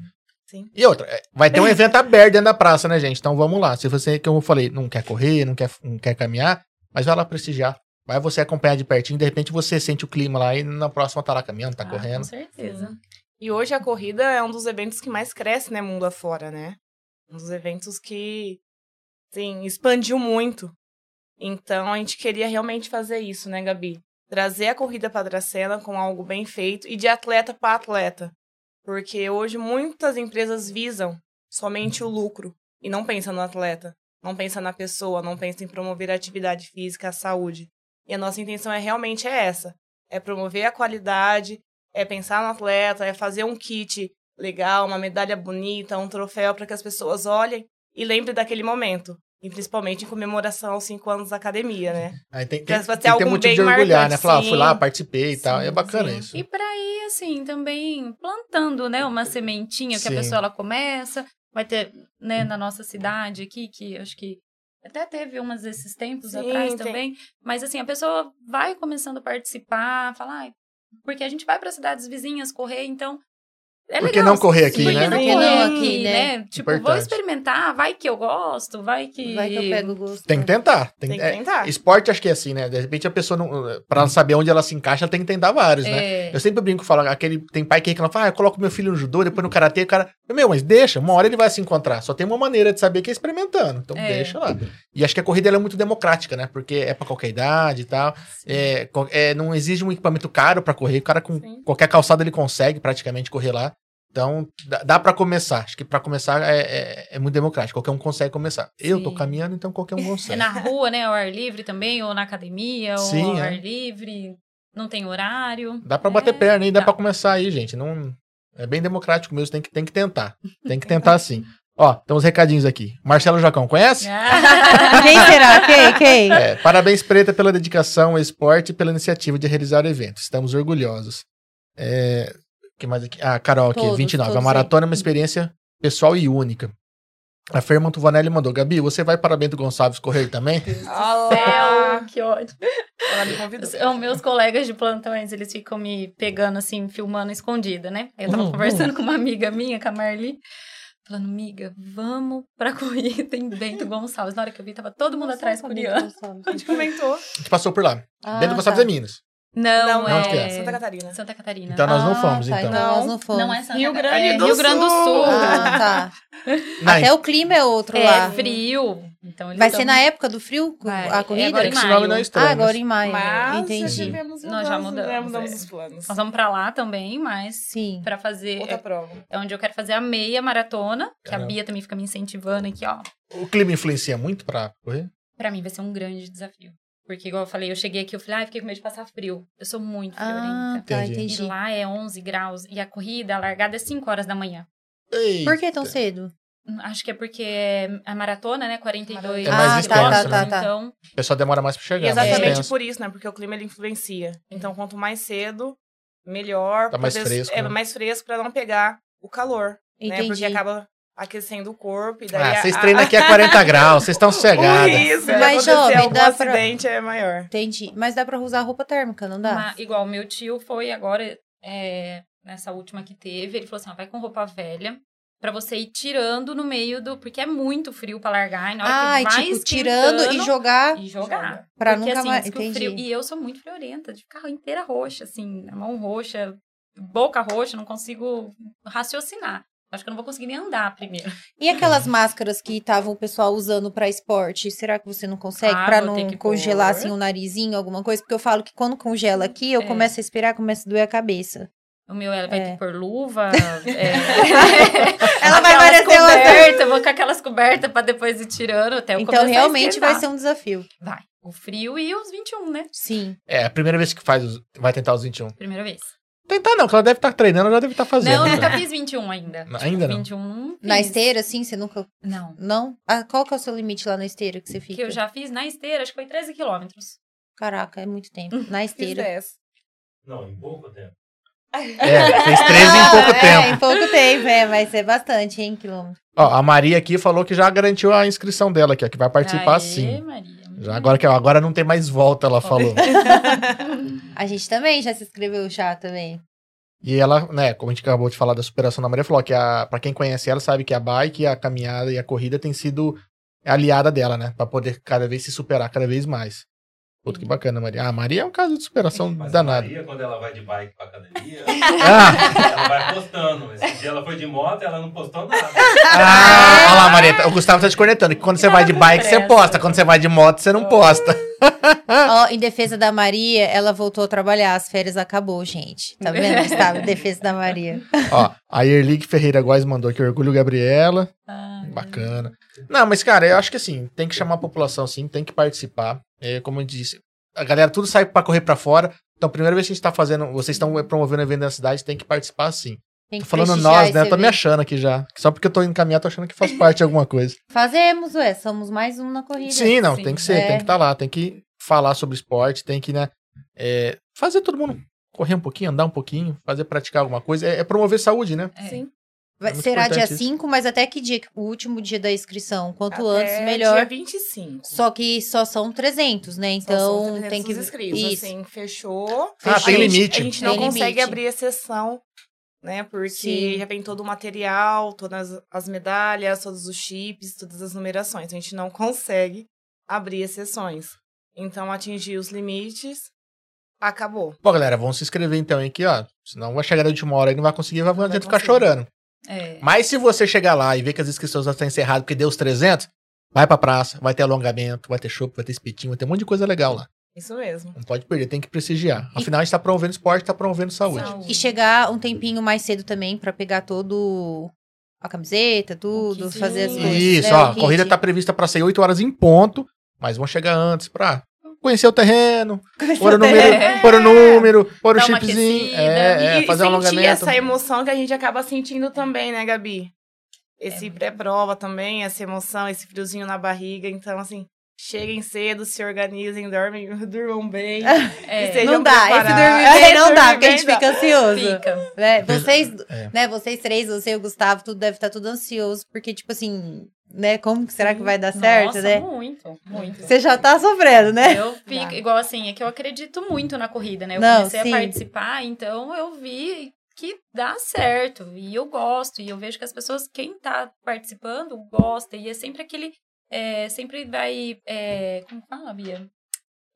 S4: Sim.
S2: E outra, é, vai ter um evento aberto dentro da praça, né, gente? Então vamos lá. Se você, como eu falei, não quer correr, não quer, não quer caminhar, mas vai lá prestigiar. Vai você acompanhar de pertinho, de repente você sente o clima lá e na próxima tá lá caminhando, tá
S3: Ah,
S2: correndo.
S3: Com certeza.
S4: E hoje a corrida é um dos eventos que mais cresce, né, mundo afora, né? Um dos eventos que, sim, expandiu muito. Então, a gente queria realmente fazer isso, né, Gabi? Trazer a corrida para Dracena com algo bem feito e de atleta para atleta. Porque hoje muitas empresas visam somente o lucro e não pensam no atleta, não pensam na pessoa, não pensam em promover a atividade física, a saúde. E a nossa intenção é realmente é essa, é promover a qualidade, é pensar no atleta, é fazer um kit legal, uma medalha bonita, um troféu para que as pessoas olhem e lembrem daquele momento. E principalmente em comemoração aos cinco anos da academia, né?
S2: Aí tem, tem, tem
S4: ter algum
S2: motivo de orgulhar, né? Falar, ah, fui lá,
S4: sim.
S2: participei e tal.
S4: Sim,
S2: é bacana
S4: sim.
S2: isso.
S3: E pra ir, assim, também plantando, né, uma sementinha que
S2: Sim.
S3: a pessoa ela começa. Vai ter, né, na nossa cidade aqui, que acho que até teve umas esses tempos
S4: Sim,
S3: atrás
S4: tem.
S3: também. Mas, assim, a pessoa vai começando a participar, falar, "Ai, porque a gente vai para cidades vizinhas correr, então. É
S2: Por que não correr aqui,
S3: que
S2: né?
S1: Por que
S3: correr
S1: não
S3: aqui,
S1: aqui, né?
S3: né? Tipo, vou
S2: Importante.
S3: experimentar, vai que eu gosto, vai que.
S1: Vai que eu pego o gosto.
S2: Tem que tentar. Tem,
S4: Tem que
S2: é,
S4: tentar.
S2: esporte acho que é assim, né? De repente a pessoa, não, pra saber onde ela se encaixa, ela tem que tentar vários, né?
S3: É,
S2: Eu sempre brinco, falo, aquele, tem pai que reclama, fala, ah, eu coloco meu filho no judô, depois no karatê, o cara, meu, mas deixa, uma hora ele vai se encontrar. Só tem uma maneira de saber que é experimentando, então
S3: É.
S2: deixa lá. E acho que a corrida ela é muito democrática, né? Porque é pra qualquer idade e tal. É, é, não exige um equipamento caro pra correr, o cara com
S4: Sim.
S2: qualquer calçada ele consegue praticamente correr lá. Então, dá, dá para começar. Acho que pra começar é, é, é muito democrático. Qualquer um consegue começar. Eu tô
S3: Sim.
S2: caminhando, então qualquer um
S3: É
S2: consegue.
S3: na rua, né? Ao ar livre também, ou na academia,
S2: Sim,
S3: ou ao
S2: é.
S3: ar livre. Não tem horário.
S2: Dá pra bater
S3: É,
S2: perna aí, dá
S3: dá.
S2: pra começar aí, gente. Não é bem democrático mesmo, tem que, tem que tentar. Tem que [laughs] tentar sim. Ó, tem uns recadinhos aqui. Marcelo Jacão, conhece?
S3: Ah, [laughs]
S1: Quem será? Quem? Quem?
S2: É, parabéns, Preta, pela dedicação ao esporte e pela iniciativa de realizar o evento. Estamos orgulhosos. É, que mais aqui? Ah, Carol aqui,
S1: Todos,
S2: 29. A
S1: todos
S2: maratona é uma experiência pessoal e única. A Ferman Tuvanelli mandou, Gabi, você vai para Bento Gonçalves correr também?
S4: Olá!
S3: que ódio.
S4: Ela me convidou.
S3: Os meus colegas de plantões, eles ficam me pegando assim, filmando escondida, né? Eu tava
S2: Uhum.
S3: conversando com uma amiga minha, com a Marli, falando, amiga, vamos pra [laughs] corrida em Bento Gonçalves. Na hora que eu vi, tava todo mundo atrás curioso.
S4: A gente comentou.
S2: A gente passou por lá.
S1: Ah,
S2: Bento Gonçalves
S1: tá.
S2: é Minas.
S3: Não,
S4: Não,
S3: é...
S2: É?
S4: Santa Catarina.
S3: Santa Catarina.
S2: Então nós não
S1: Ah,
S2: fomos,
S1: tá,
S2: então.
S1: nós não fomos.
S3: Não é Santa
S4: Rio
S3: Catarina.
S4: Grande
S3: é
S4: do
S3: Rio Grande do
S4: Sul.
S3: Sul.
S1: Ah, tá. [laughs]
S2: Não,
S1: Até o clima é outro
S3: É
S1: lá.
S3: frio. Então, eles
S1: Vai
S3: tão-
S1: ser na época do frio
S3: Vai,
S1: a
S3: é
S1: corrida?
S3: agora
S2: é
S3: em
S2: que esse
S3: maio.
S2: nome não é estranho.
S1: ah, agora em maio.
S4: Mas já
S1: Entendi.
S4: tivemos
S3: Nós já mudamos,
S4: Já mudamos
S3: é.
S4: os planos.
S3: Nós vamos pra lá também, mas
S1: Sim.
S3: pra fazer...
S4: Outra
S3: É,
S4: prova.
S3: é onde eu quero fazer a meia maratona, que
S2: Caramba.
S3: a Bia também fica me incentivando aqui, ó.
S2: O clima influencia muito pra correr?
S3: Pra mim vai ser um grande desafio. Porque, igual eu falei, eu cheguei aqui, eu falei, ah, fiquei com medo de passar frio. Eu sou muito
S1: Ah,
S3: friorenta.
S1: tá,
S2: Entendi.
S3: E
S1: entendi.
S3: lá é 11 graus. E a corrida, a largada é 5 horas da manhã.
S2: Eita.
S1: Por que tão cedo?
S3: Acho que é porque é a maratona, né? 42
S2: É mais
S1: Ah, tá, tá,
S2: né?
S1: tá, tá.
S3: Então,
S2: O pessoal demora mais pra chegar.
S4: E
S2: mais
S4: exatamente por isso, né? Porque o clima ele influencia. Então, quanto mais cedo, melhor.
S2: Tá mais
S4: poder-
S2: fresco,
S4: É
S2: né?
S4: mais fresco pra não pegar o calor, né? Porque
S1: Entendi.
S4: acaba aquecendo o corpo e daí
S2: Ah, vocês
S4: a-
S2: treinam aqui a [laughs] 40 graus, vocês estão sossegados.
S4: isso,
S1: Mas, jovem, dá pra-
S4: acidente é maior.
S1: Entendi. Mas dá pra usar roupa térmica, não dá?
S3: uma- igual meu tio foi agora, é, nessa última que teve, ele falou assim: ó, vai com roupa velha. Pra você ir tirando no meio do. Porque é muito frio pra largar. E na hora
S1: Ah,
S3: que vai
S1: tipo, tirando e jogar
S3: E jogar.
S1: pra
S3: Porque,
S1: nunca
S3: assim,
S1: mais. Entendi.
S3: frio- E eu sou muito friorenta, de ficar inteira roxa, assim, a mão roxa, boca roxa, não consigo raciocinar. Acho que eu não vou conseguir nem andar primeiro.
S1: E aquelas máscaras que estavam o pessoal usando pra esporte, será que você não consegue?
S3: Ah, ter
S1: não
S3: que
S1: congelar
S3: pôr.
S1: assim o narizinho, alguma coisa? Porque eu falo que quando congela aqui, eu
S3: É.
S1: começo a esperar, começa a doer a cabeça.
S3: O meu, ela vai
S1: É.
S3: ter que pôr luva. [laughs] é,
S1: Ela vai
S3: aquelas
S1: parecer uma-
S3: cobertas, vou com aquelas cobertas pra depois ir tirando até eu
S1: Então realmente vai ser um desafio.
S3: Vai. O frio e os 21, né?
S1: Sim.
S2: É, a primeira vez que faz, os- vai tentar os 21.
S3: Primeira vez.
S2: Tentar não, que ela deve estar treinando, ela já deve estar fazendo.
S3: não, eu
S2: então.
S3: nunca fiz 21 ainda. Tipo,
S2: Ainda não?
S3: 21 não
S1: Na
S3: fiz.
S1: esteira, assim, você nunca.
S3: Não.
S1: Não? Ah, qual que é o seu limite lá na esteira que você fica?
S3: Que eu já fiz na esteira, acho que foi 13 quilômetros.
S1: Caraca, é muito tempo. [laughs] Na
S4: Fiz
S1: esteira.
S4: 10.
S5: Não, em pouco tempo.
S2: É, fez 13 em pouco [laughs]
S1: é,
S2: tempo.
S1: em pouco tempo, é, mas é bastante, hein, quilômetro.
S2: Ó, a Maria aqui falou que já garantiu a inscrição dela aqui, ó, que vai participar
S3: Aê,
S2: sim.
S3: Maria.
S2: Já agora que agora não tem mais volta, ela falou. [laughs]
S1: A gente também já se inscreveu já também.
S2: E ela, né, como a gente acabou de falar da superação da Maria, falou que a, pra quem conhece ela, sabe que a bike, a caminhada e a corrida tem sido aliada dela, né? Pra poder cada vez se superar cada vez mais. Puta, que bacana, Maria. Ah, a Maria é um caso de superação
S5: Mas a
S2: danado.
S5: Maria, quando ela vai de bike pra academia,
S2: Ah, [laughs]
S5: ela vai postando. Ela foi de moto e ela não postou nada. [laughs]
S2: ah, olha lá, Maria. O Gustavo tá te cornetando. Que quando você vai de bike, você posta. Quando você vai de moto, você não posta.
S1: Ó, [laughs] em defesa da Maria, ela voltou a trabalhar. As férias acabou, gente. Tá vendo, [laughs] Gustavo? Em defesa da Maria.
S2: Ó, a Erlig Ferreira Góes mandou aqui, orgulho Gabriela.
S3: Ah,
S2: Bacana. Não, mas, cara, eu acho que assim, tem que chamar a população, sim, tem que participar. É, como eu disse, a galera tudo sai pra correr pra fora. Então, a primeira vez que a gente tá fazendo, vocês estão promovendo um evento na cidade, tem que participar sim.
S1: Tem
S2: Tô falando nós, né? Eu tô me achando aqui já. Só porque eu tô indo caminhar, tô achando que faz parte de alguma coisa.
S1: Fazemos, ué. Somos mais um na corrida.
S2: Sim, não,
S3: Sim.
S2: tem que ser,
S1: É.
S2: tem que estar lá, tem que falar sobre esporte, tem que, né, é, fazer todo mundo correr um pouquinho, andar um pouquinho, fazer praticar alguma coisa, é, é promover saúde, né?
S3: É.
S4: Sim.
S2: É
S1: será dia
S2: importante isso.
S1: 5, mas até que dia? O último dia da inscrição. Quanto
S4: Até
S1: antes, melhor.
S4: Dia 25.
S1: Só que só são 300, né? Então
S4: 300
S1: tem que.
S4: inscritos,
S1: Isso.
S4: assim, fechou.
S2: Ah,
S4: A
S2: tem
S4: gente-
S2: limite.
S4: A gente não
S1: Tem
S4: consegue
S1: limite.
S4: abrir a sessão, né? Porque
S1: Sim.
S4: já vem todo o material, todas as medalhas, todos os chips, todas as numerações. A gente não [laughs] consegue abrir sessões. Então, atingir os limites, acabou.
S2: Pô, galera, vamos se inscrever então aqui, ó. Senão vai chegar na última hora e não vai conseguir, vai,
S4: vai
S2: ficar chorando.
S3: É.
S2: Mas se você chegar lá e ver que as inscrições já estão encerradas porque deu os 300, vai pra praça, vai ter alongamento, vai ter chopp, vai ter espetinho, vai ter um monte de coisa legal lá.
S4: Isso mesmo.
S2: Não pode perder, tem que prestigiar. Afinal, a gente tá promovendo esporte, tá promovendo saúde.
S3: Saúde.
S1: E chegar um tempinho mais cedo também pra pegar todo a camiseta, tudo, fazer as coisas.
S2: Isso,
S1: né,
S2: ó, a corrida tá prevista pra sair 8 horas em ponto, mas vão chegar antes pra conhecer o terreno, pôr o número,
S3: É.
S2: pôr o número, pôr o chipzinho, é, é,
S4: e
S2: fazer um
S4: sentir
S2: alongamento.
S4: essa emoção que a gente acaba sentindo também, né, Gabi? Esse pré-prova também, essa emoção, esse friozinho na barriga. Então, assim, cheguem cedo, se organizem, dormem, [laughs] durmam bem.
S3: É.
S4: E sejam
S1: Não dá, esse
S4: preparados.
S1: dormir bem não
S4: Dormir
S1: dá, porque a gente
S4: dá.
S1: fica ansioso.
S3: Fica.
S1: Né? Vocês,
S2: É.
S1: né, vocês três, você e o Gustavo, tudo deve estar tudo ansioso, porque, tipo assim, né, como que será que vai dar certo,
S3: Nossa,
S1: né?
S3: muito, muito.
S1: Você já tá sofrendo, né?
S3: Eu fico, igual assim, é que eu acredito muito na corrida, né? Eu
S1: Não,
S3: comecei
S1: sim.
S3: a participar, então eu vi que dá certo. E eu gosto. E eu vejo que as pessoas, quem tá participando, gosta. E é sempre aquele. É, sempre vai. é, como fala, Bia?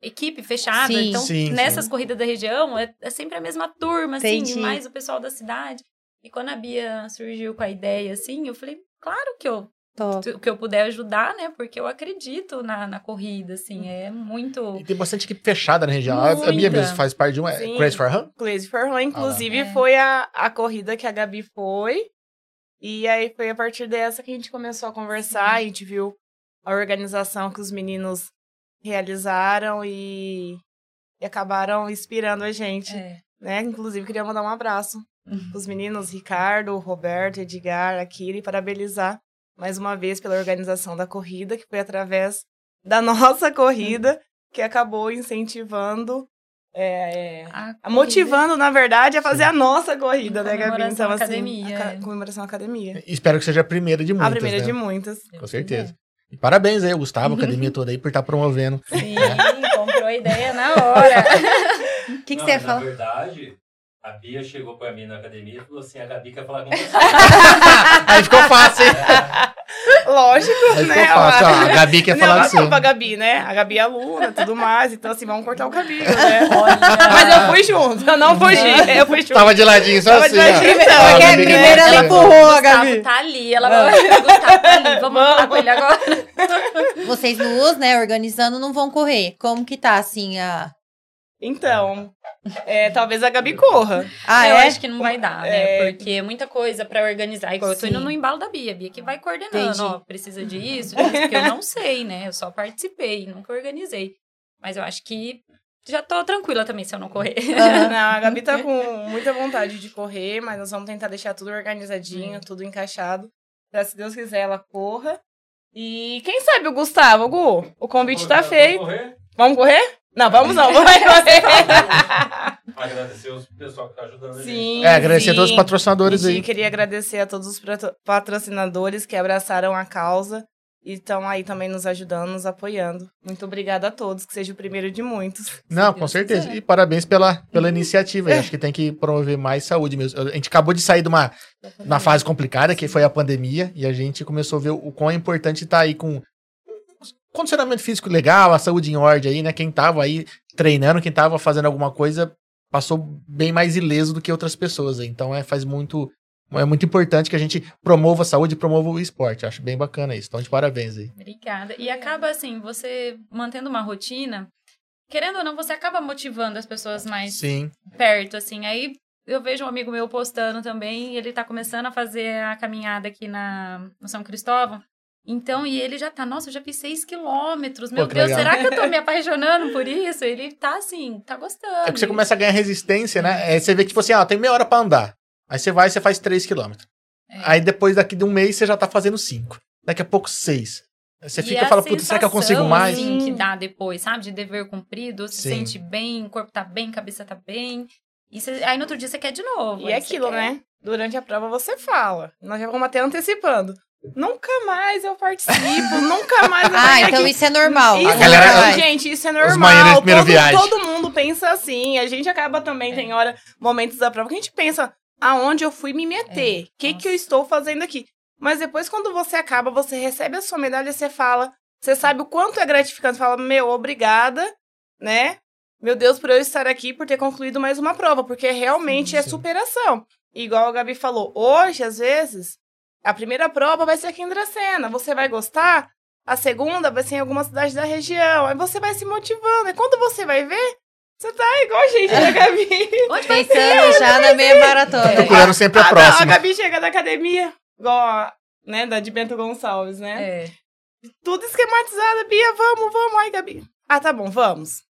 S3: Equipe fechada.
S1: Sim.
S3: então,
S2: Sim,
S3: nessas
S2: sim.
S3: corridas da região, é, é sempre a mesma turma, assim,
S1: Entendi.
S3: e mais o pessoal da cidade. E quando a Bia surgiu com a ideia, assim, eu falei, claro que eu
S1: Top.
S3: o que eu puder ajudar, né? Porque eu acredito na, na corrida, assim, é muito.
S2: E tem bastante equipe fechada na região. A- A Bia
S3: Muita.
S2: mesmo faz parte de uma.
S4: Sim.
S2: Crazy for Run?
S4: Crazy for Run, inclusive,
S3: É.
S4: foi a, a corrida que a Gabi foi. E aí foi a partir dessa que a gente começou a conversar, a gente viu a organização que os meninos realizaram e, e acabaram inspirando a gente,
S3: É.
S4: né? Inclusive, queria mandar um abraço
S3: Uhum.
S4: os meninos Ricardo, Roberto, Edgar, Akira e parabenizar mais uma vez pela organização da corrida, que foi através da [laughs] nossa corrida que acabou incentivando, é, é,
S3: A
S4: a- motivando, na verdade, a fazer a nossa corrida, né, Gabi?
S3: Comemoração
S4: Então, assim,
S3: academia,
S4: a ca-
S3: é.
S4: comemoração academia.
S2: Espero que seja a primeira de muitas.
S4: a primeira
S2: né?
S4: de muitas.
S2: Com certeza. E parabéns aí, Gustavo, a [laughs] academia toda aí, por estar promovendo.
S3: Sim, comprou a ideia na hora.
S1: O [laughs] que, que
S5: Não,
S1: você ia
S5: na
S1: falar?
S5: verdade, a Bia chegou pra mim na academia e falou assim, a Gabi quer falar com você. [laughs]
S2: aí ficou fácil, hein? [laughs]
S4: Lógico, né?
S2: Ó, a [laughs] Gabi quer
S4: Não,
S2: falar
S4: não é só pra. Gabi, né? A Gabi é aluna e tudo mais. Então, assim, vamos cortar o cabelo, né? [laughs]
S3: Olha.
S4: Mas eu fui junto, eu não fugi. Eu fui junto.
S2: Tava de ladinho, só
S4: Tava
S2: assim,
S4: de ladinho, então,
S2: Ó, a
S4: é que
S2: Gabi
S4: a
S2: quer
S1: primeira
S2: falar
S1: ela
S2: você.
S1: empurrou a
S3: Gustavo
S1: Gabi.
S3: tá ali, ela vai. Gustavo tá ali, vamos falar com ele agora.
S1: Vocês duas, né, organizando, não vão correr. Como que tá, assim, a...
S4: Então, é, talvez a Gabi corra.
S1: Ah,
S3: eu
S1: é?
S3: acho que não vai dar,
S4: É.
S3: né? Porque é muita coisa pra organizar. Igual eu tô indo no embalo da Bia. A Bia que vai coordenando,
S1: Entendi.
S3: ó, precisa disso, disso, porque eu não [laughs] sei, né? Eu só participei, nunca organizei. Mas eu acho que já tô tranquila também se eu não correr. [laughs]
S4: Não, a Gabi tá com muita vontade de correr, mas nós vamos tentar deixar tudo organizadinho, tudo encaixado. Pra, se Deus quiser, ela corra. E quem sabe o Gustavo, Gu? O convite tá
S5: Vamos
S4: feito.
S5: correr?
S4: Vamos correr? Não, vamos não, vamos. [laughs]
S5: Agradecer os pessoal que tá ajudando a gente.
S4: Sim,
S2: É, agradecer a
S4: sim.
S2: todos os patrocinadores
S4: A
S2: aí.
S4: gente queria agradecer a todos os patro- patrocinadores que abraçaram a causa e estão aí também nos ajudando, nos apoiando. Muito obrigada a todos, que seja o primeiro de muitos.
S2: Não, com certeza.
S3: quiser.
S2: E parabéns pela, pela iniciativa. Acho que tem que promover mais saúde mesmo. A gente acabou de sair de uma, uma fase complicada, que foi a pandemia, e a gente começou a ver o quão é importante estar aí com condicionamento físico legal, a saúde em ordem aí, né? Quem tava aí treinando, quem tava fazendo alguma coisa, passou bem mais ileso do que outras pessoas. aí. Então é, faz muito. É muito importante que a gente promova a saúde e promova o esporte. Acho bem bacana isso. Então, de parabéns aí.
S3: Obrigada. E acaba assim, você mantendo uma rotina, querendo ou não, você acaba motivando as pessoas mais
S2: Sim.
S3: perto, assim. Aí eu vejo um amigo meu postando também, ele tá começando a fazer a caminhada aqui na, no São Cristóvão. Então, e ele já tá, nossa, eu já fiz seis quilômetros. Meu
S2: que
S3: Deus,
S2: legal.
S3: será que eu tô me apaixonando por isso? Ele tá assim, tá gostando.
S2: É que você começa a ganhar resistência, né? É, você vê que, tipo assim, ó, tem meia hora pra andar. Aí você vai e você faz 3 quilômetros.
S3: É.
S2: Aí depois daqui de um mês você já tá fazendo 5. Daqui a pouco 6. Você
S3: E
S2: fica e
S3: a
S2: fala, putz, será que eu consigo mais?
S3: Assim, que dá depois, sabe? De dever cumprido, se
S2: Sim.
S3: sente bem, o corpo tá bem, a cabeça tá bem. E você- aí no outro dia você quer de novo.
S4: E é aquilo,
S3: quer-
S4: né? Durante a prova você fala. Nós já vamos até antecipando. Nunca mais eu participo, nunca mais eu [laughs]
S1: Ah, então
S4: aqui.
S1: isso é normal.
S4: Isso,
S2: A galera-
S1: Vai.
S4: gente, isso é normal. Todo, todo mundo pensa assim. A gente acaba também,
S3: É.
S4: tem hora, momentos da prova, que a gente pensa aonde eu fui me meter. O que, que eu estou fazendo aqui? Mas depois, quando você acaba, você recebe a sua medalha, você fala, você sabe o quanto é gratificante. Fala, meu, obrigada, né? Meu Deus, por eu estar aqui, por ter concluído mais uma prova, porque realmente
S2: Sim,
S4: é
S2: sim.
S4: superação. Igual a Gabi falou, hoje, às vezes, a primeira prova vai ser aqui em Dracena. Você vai gostar? A segunda vai ser em alguma cidade da região. Aí você vai se motivando. E quando você vai ver, você tá igual a gente, né, Gabi? [laughs]
S3: Onde vai
S1: Pensando já na meia maratona.
S2: Procurando sempre a
S4: a
S2: próxima.
S4: Gabi chega da academia, igual a, né, da de Bento Gonçalves, né?
S3: É.
S4: Tudo esquematizado, Bia, vamos, vamos. Aí, Gabi. Ah, tá bom, vamos.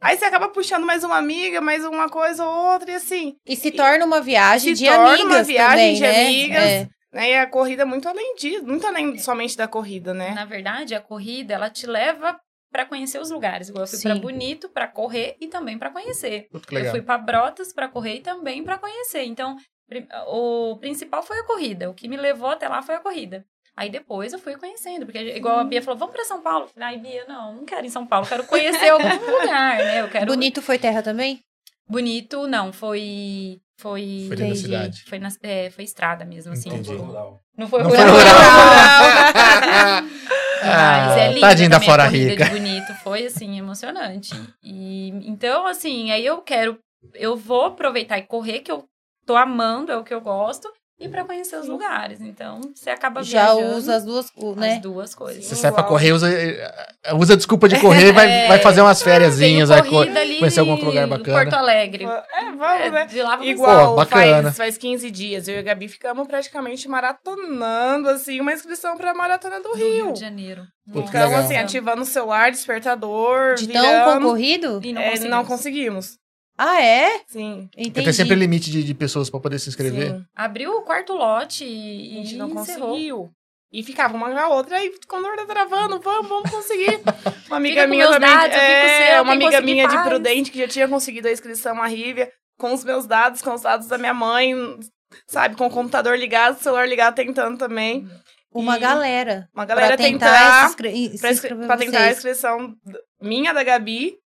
S4: Aí você acaba puxando mais uma amiga, mais uma coisa ou outra, e assim,
S1: E se torna uma viagem
S4: Se
S1: de
S4: torna
S1: amigas
S4: uma viagem
S1: também,
S4: de
S1: né?
S4: amigas.
S1: É.
S4: né? E a corrida é muito além disso, muito além somente da corrida, né?
S3: Na verdade, a corrida, ela te leva pra conhecer os lugares. Igual eu fui pra Bonito pra correr e também pra conhecer. Eu fui pra Brotas pra correr e também pra conhecer. Então, o principal foi a corrida. O que me levou até lá foi a corrida. Aí depois eu fui conhecendo, porque igual a Bia falou, vamos pra São Paulo. Ai, Bia, não, não quero ir em São Paulo, quero conhecer [laughs] algum lugar, né? Eu quero
S1: Bonito foi terra também?
S3: Bonito, não, foi foi
S2: Foi dentro da
S1: Entendi.
S2: cidade.
S3: foi, na- é, foi estrada mesmo, assim.
S2: Entendi.
S3: tipo,
S5: Rural.
S3: Não foi
S2: Não
S3: rural.
S2: foi rural. [laughs]
S3: Mas é
S2: Ah,
S3: linda
S2: Tadinho da fora rica.
S3: de bonito, foi assim emocionante. E então assim, aí eu quero, eu vou aproveitar e correr que eu tô amando, é o que eu gosto, e pra conhecer os lugares. Então, você acaba
S1: Já usa as duas, o- né?
S3: as duas coisas.
S2: Você sai pra
S4: Uau.
S2: correr, usa, usa desculpa de correr, vai, [laughs]
S3: É.
S2: vai fazer umas
S3: Tenho
S2: fériasinhas, vai conhecer algum outro lugar
S3: em
S2: bacana.
S3: Porto Alegre.
S4: É, vamos, né?
S3: É, de lá vamos
S4: Igual
S2: Pô, bacana.
S4: faz, faz 15 dias, eu e a Gabi ficamos praticamente maratonando, assim, uma inscrição pra Maratona do
S3: do
S4: Rio.
S3: Rio de Janeiro.
S4: Então,
S2: legal.
S4: assim, ativando o celular, despertador,
S1: De tão concorrido?
S3: E não,
S4: é,
S3: conseguimos.
S4: não conseguimos.
S1: Ah, é?
S4: Sim.
S2: Porque
S1: Entendi.
S2: tem sempre limite de, de pessoas pra poder se inscrever.
S4: sim.
S3: Abriu o quarto lote
S4: A
S3: e,
S4: gente
S3: e
S4: não
S3: encerrou.
S4: conseguiu. E ficava uma na outra, aí quando a tá travando, vamos, vamos conseguir. [laughs] Uma amiga minha também.
S3: dados,
S4: é,
S3: seu,
S4: uma amiga minha de
S3: faz.
S4: Prudente que já tinha conseguido a inscrição à Rívia, com os meus dados, com os dados da minha mãe, sabe, com o computador ligado, o celular ligado tentando também.
S1: Uma
S4: E
S1: galera.
S4: Uma galera
S1: pra tentar
S4: tentar,
S1: se
S4: pra, tentar a inscrição minha, da Gabi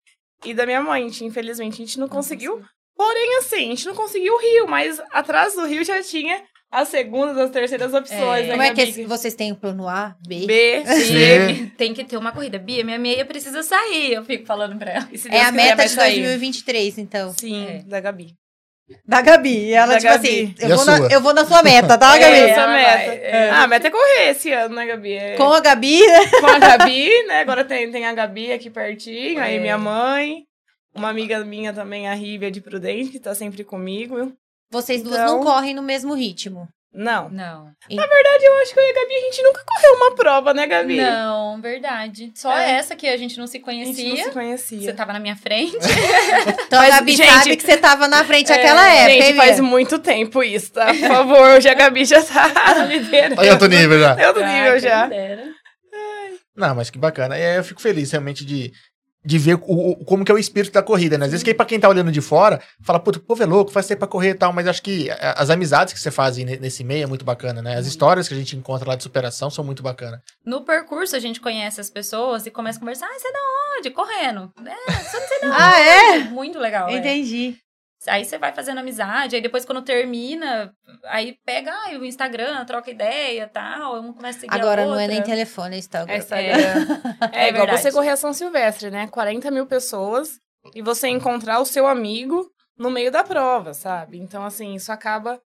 S4: e da minha mãe. Infelizmente, a gente não conseguiu. Porém, assim, a gente não conseguiu o Rio, mas atrás do Rio já tinha as segundas, as terceiras opções,
S3: É.
S4: né,
S1: Como é que é- vocês têm o plano A, B?
S4: B, [laughs] C.
S3: Tem que ter uma corrida. Bia, minha meia precisa sair. Eu fico falando pra ela.
S4: E se
S1: É a
S4: quiser,
S1: meta de
S4: sair.
S1: 2023, então.
S4: Sim,
S3: É.
S4: da Gabi.
S1: Da Gabi. Ela,
S4: Da
S1: tipo
S4: Gabi.
S1: assim,
S2: E
S1: eu vou, na,
S2: sua?
S1: eu vou na sua meta, tá, [laughs]
S4: É,
S1: Gabi?
S4: essa
S3: ela
S4: meta.
S3: é.
S4: Ah, a meta é correr esse ano, né, Gabi? É-
S1: Com a Gabi, né? [laughs]
S4: com a Gabi, né? Agora tem, tem a Gabi aqui pertinho, aí
S3: É.
S4: minha mãe. Uma amiga minha também, a Rívia de Prudente, que tá sempre comigo.
S1: Vocês duas
S4: Então-
S1: não correm no mesmo ritmo.
S4: Não.
S3: Não.
S4: Na verdade, eu acho que eu e a Gabi, a gente nunca correu uma prova, né, Gabi?
S3: Não, verdade. Só
S4: É.
S3: essa que a gente não se
S4: A gente
S3: conhecia.
S4: não se
S3: Você
S4: conhecia.
S3: tava na minha frente. [laughs]
S1: Então
S4: Mas,
S1: a Gabi
S4: gente-
S1: sabe que você tava na frente
S4: É,
S1: naquela época,
S4: Gente,
S1: hein,
S4: faz muito tempo isso, tá? Por favor, hoje a Gabi já tá [laughs] liderando.
S2: Olha outro nível já.
S4: É outro nível
S3: Ah,
S4: já.
S2: Não, mas que bacana. E aí eu fico feliz realmente de, de ver o, o- como que é o espírito da corrida, né? Às vezes que pra quem tá olhando de fora, fala, puta, o povo é louco, faz tempo pra correr e tal, mas acho que as amizades que você faz nesse meio é muito bacana, né? As histórias que a gente encontra lá de superação são muito bacanas.
S3: No percurso, a gente conhece as pessoas e começa a conversar. Ah, você é da onde? Correndo. É, você não sei da onde.
S1: Ah, é?
S3: Muito legal. é. Aí você vai fazendo amizade, aí depois quando termina, aí pega ah, o Instagram, troca ideia e tal, um começa a seguir a
S1: Agora não é nem telefone, é Instagram.
S4: É, Instagram. [laughs] é,
S3: É
S4: igual
S3: verdade.
S4: você correr a São Silvestre, né? 40 mil pessoas e você encontrar o seu amigo no meio da prova, sabe? Então, assim, isso acaba,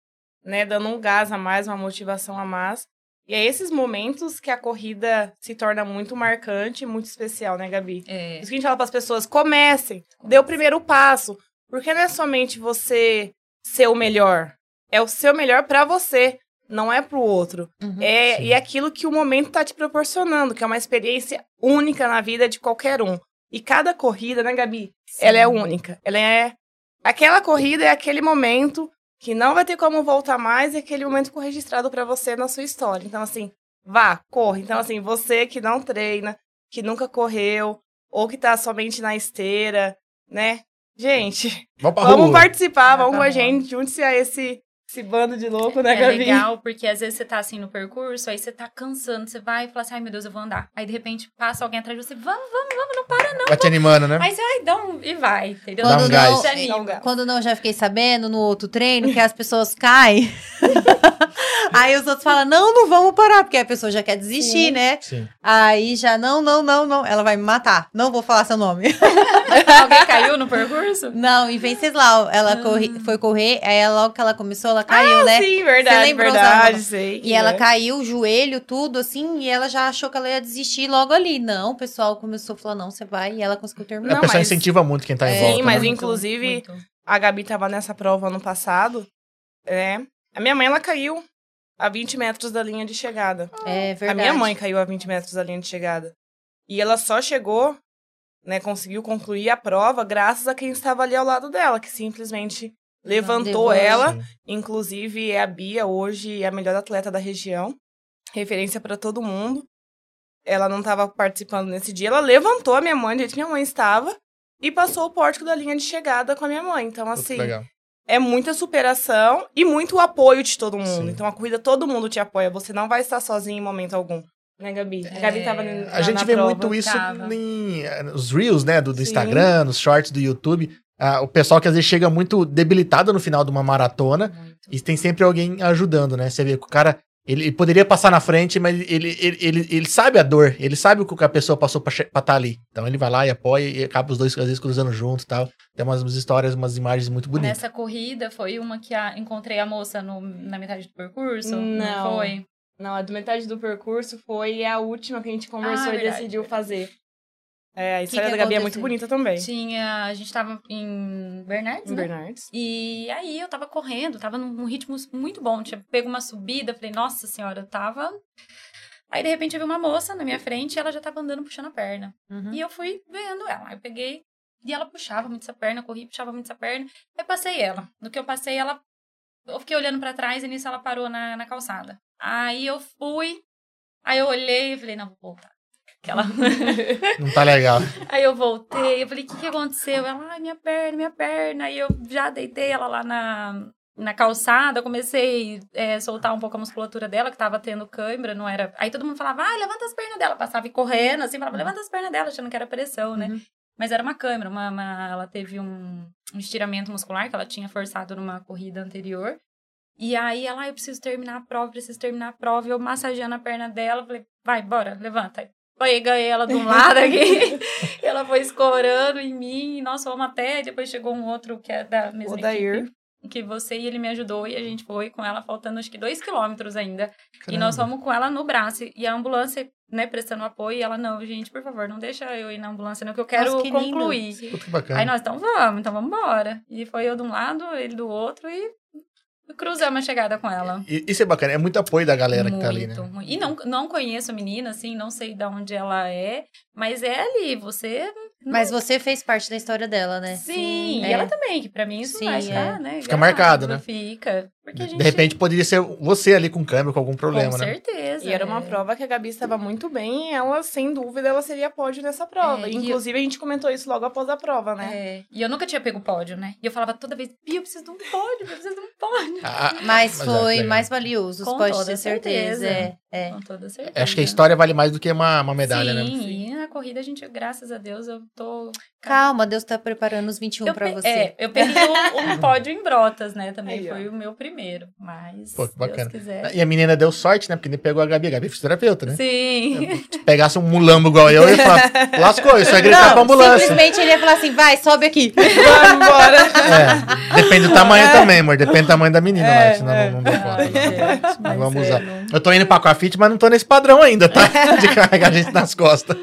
S4: né, dando um gás a mais, uma motivação a mais. E é esses momentos que a corrida se torna muito marcante, muito especial, né, Gabi?
S3: É.
S4: Isso que a gente fala para as pessoas, comecem, dê o primeiro passo, porque não é somente você ser o melhor, é o seu melhor para você, não é pro outro.
S1: Uhum.
S4: É,
S2: Sim.
S4: e aquilo que o momento tá te proporcionando, que é uma experiência única na vida de qualquer um. E cada corrida, né, Gabi? Ela é única. Ela é. Aquela corrida é aquele momento que não vai ter como voltar mais e aquele momento ficou registrado para você na sua história. Então, assim, vá, corre. Então, assim, você que não treina, que nunca correu, ou que tá somente na esteira, né? Gente,
S2: Vamos rua.
S4: participar, vamos com a gente, junte-se a esse, esse bando de louco, né,
S3: É
S4: Gabi?
S3: legal, porque às vezes você tá assim no percurso, aí você tá cansando, você vai e fala assim, ai meu Deus, eu vou andar. Aí de repente passa alguém atrás de você, vamos, vamos, vamos, não para não.
S2: Vai te animando, né?
S3: Aí você, ai, dá um... e vai, entendeu?
S2: Dá um
S1: Quando
S2: gás.
S1: não.
S4: Dá um gás.
S1: quando não, já fiquei sabendo no outro treino que as pessoas caem. [laughs] Aí os outros falam, não, não vamos parar, porque a pessoa já quer desistir,
S4: Sim.
S1: né?
S2: Sim.
S1: Aí já, não, não, não, não. Ela vai me matar. Não vou falar seu nome.
S3: Alguém caiu no percurso?
S1: Não, e Venceslau, ela corre- foi correr, aí ela- logo que ela começou, ela caiu, né?
S4: Ah, Sim, verdade,
S1: lembrou,
S4: verdade, sei.
S1: E ela
S4: é.
S1: caiu, o joelho, tudo assim, e ela já achou que ela ia desistir logo ali. Não, o pessoal começou a falar, não, você vai, e ela conseguiu terminar.
S2: a
S4: Não,
S2: pessoa
S4: mas-
S2: incentiva muito quem tá em
S1: É,
S2: volta.
S4: Sim, mas
S2: né?
S4: inclusive
S3: Muito.
S4: a Gabi tava nessa prova ano passado, né? A minha mãe, ela caiu a 20 metros da linha de chegada.
S1: É
S4: A
S1: verdade.
S4: minha mãe caiu a 20 metros da linha de chegada. E ela só chegou, né, conseguiu concluir a prova graças a quem estava ali ao lado dela, que simplesmente levantou ela. Inclusive, é a Bia hoje é a melhor atleta da região. Referência para todo mundo. Ela não estava participando nesse dia. Ela levantou a minha mãe, do jeito que minha mãe estava, e passou o pórtico da linha de chegada com a minha mãe. Então, assim, é muita superação e muito apoio de todo mundo.
S2: Sim.
S4: Então, a corrida, todo mundo te apoia. Você não vai estar sozinho em momento algum. Né, Gabi? A Gabi tava
S3: É,
S4: na,
S2: A gente
S4: na
S2: vê
S4: prova.
S2: muito isso
S3: tava.
S2: em, eh, nos Reels, né? Do, do. Instagram, nos shorts do YouTube. Ah, o pessoal que às vezes chega muito debilitado no final de uma maratona
S3: Muito.
S2: e tem sempre alguém ajudando, né? Você vê que o cara, ele, ele poderia passar na frente, mas ele, ele, ele, ele sabe a dor, ele sabe o que a pessoa passou pra estar ali. Então ele vai lá e apoia e acaba os dois às vezes cruzando junto e tal. Tem umas, umas histórias, umas imagens muito bonitas.
S3: Nessa corrida foi uma que a- encontrei a moça no- na metade do percurso?
S4: Não.
S3: foi?
S4: Não, a do metade do percurso foi a última que a gente conversou
S3: Ah,
S4: e
S3: verdade,
S4: decidiu
S3: verdade.
S4: fazer. É, a história da Gabi é muito bonita também.
S3: Tinha. A gente tava em Bernardes,
S4: Em
S3: né?
S4: Bernardes.
S3: E aí eu tava correndo, tava num ritmo muito bom. Tinha pego uma subida, falei, nossa senhora, eu tava. Aí de repente eu vi uma moça na minha frente e ela já tava andando puxando a perna.
S1: Uhum.
S3: E eu fui vendo ela. Aí eu peguei e ela puxava muito essa perna, corri, puxava muito essa perna. Aí passei ela. No que eu passei, ela. Eu fiquei olhando pra trás e nisso ela parou na, na calçada. Aí eu fui. Aí eu olhei e falei, não, vou voltar. Aquela. [laughs]
S2: Não tá legal.
S3: Aí eu voltei, eu falei, o que, que aconteceu? Ela, ai, minha perna, minha perna. Aí eu já deitei ela lá na, na calçada, comecei a soltar um pouco a musculatura dela, que tava tendo câimbra, não era... Aí todo mundo falava, ai, levanta as pernas dela. Passava e correndo, assim, falava, levanta as pernas dela, achando que era pressão, né?
S1: Uhum.
S3: Mas era uma câimbra, uma, uma- ela teve um, um estiramento muscular que ela tinha forçado numa corrida anterior. E aí ela, ah, eu preciso terminar a prova, preciso terminar a prova. E eu massageando a perna dela, falei, vai, bora, levanta. Peguei ela de um lado aqui, [laughs] ela foi escorando em mim, e nós fomos até, depois chegou um outro que é da mesma
S4: O Dair.
S3: equipe, que você e ele me ajudou, e a gente foi com ela, faltando acho que dois quilômetros ainda. E
S2: Caramba.
S3: nós fomos com ela no braço, e a ambulância, né, prestando apoio, e ela, não, gente, por favor, não deixa eu ir na ambulância, não, que eu quero
S1: Nossa, que
S3: concluir.
S2: Puta que bacana.
S3: Aí nós, então vamos, então vamos embora. E foi eu de um lado, ele do outro, e cruzamos a chegada com ela.
S2: E- Isso é bacana, é muito apoio da galera que tá ali, né?
S3: Muito, muito. E não, não conheço a menina, assim, não sei de onde ela é, mas é ali, você...
S1: Mas você fez parte da história dela, né?
S3: Sim,
S1: É.
S3: e ela também, que pra mim isso
S1: Sim,
S3: vai
S1: é.
S3: ficar, né?
S2: Fica marcado, né?
S3: Fica. Gente...
S2: De repente poderia ser você ali com câmbio, com algum problema,
S3: com
S2: né?
S3: certeza.
S4: E era uma
S3: é.
S4: prova que a Gabi estava muito bem e ela, sem dúvida, ela seria pódio nessa prova.
S3: É,
S4: Inclusive, a gente comentou isso logo após a prova, né?
S3: É, e eu nunca tinha pego pódio, né? E eu falava toda vez, Bia, eu preciso de um pódio, eu preciso de um pódio.
S2: Ah, [laughs]
S1: Mas
S2: Mas é,
S1: foi
S2: legal.
S1: mais valioso,
S3: Com
S1: pode
S3: toda
S1: ter certeza.
S3: certeza.
S1: É, é.
S3: Com toda certeza.
S2: acho que a história vale mais do que uma, uma medalha,
S3: Sim,
S2: né?
S3: e na corrida a gente, graças a Deus, eu tô...
S1: Calma, Deus tá preparando os 21
S3: eu
S1: pra
S3: pe-
S1: você.
S3: É, eu peguei um, um [laughs] pódio em Brotas, né? Também
S4: Aí, ó.
S3: foi o meu primeiro, mas
S2: Pô, que
S3: se
S2: bacana.
S3: Deus quiser.
S2: E a menina deu sorte, né? Porque nem pegou a Gabi. A Gabi é fisioterapeuta, né?
S3: Sim.
S2: Se pegasse um mulambo igual eu, eu ia falar, [laughs] lascou, isso é gritar pra ambulância.
S1: simplesmente ele ia falar assim, vai, sobe aqui. [laughs]
S4: Vamos embora!
S2: É, depende do tamanho também, amor. Depende do tamanho da menina,
S4: É,
S2: né? Senão
S4: é.
S2: não, não conta.
S3: Ai,
S2: não. Não vamos
S3: é,
S2: usar.
S3: não-
S2: Eu tô indo pra Aquafit, mas não tô nesse padrão ainda, tá? [laughs] De carregar a gente nas costas.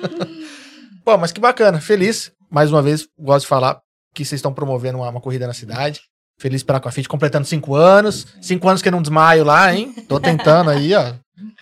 S2: Pô, mas que bacana. Feliz. Mais uma vez, gosto de falar que vocês estão promovendo uma, uma corrida na cidade. Feliz pela Aquafit, completando cinco anos. Cinco anos que eu não desmaio lá, hein? Tô tentando aí, ó.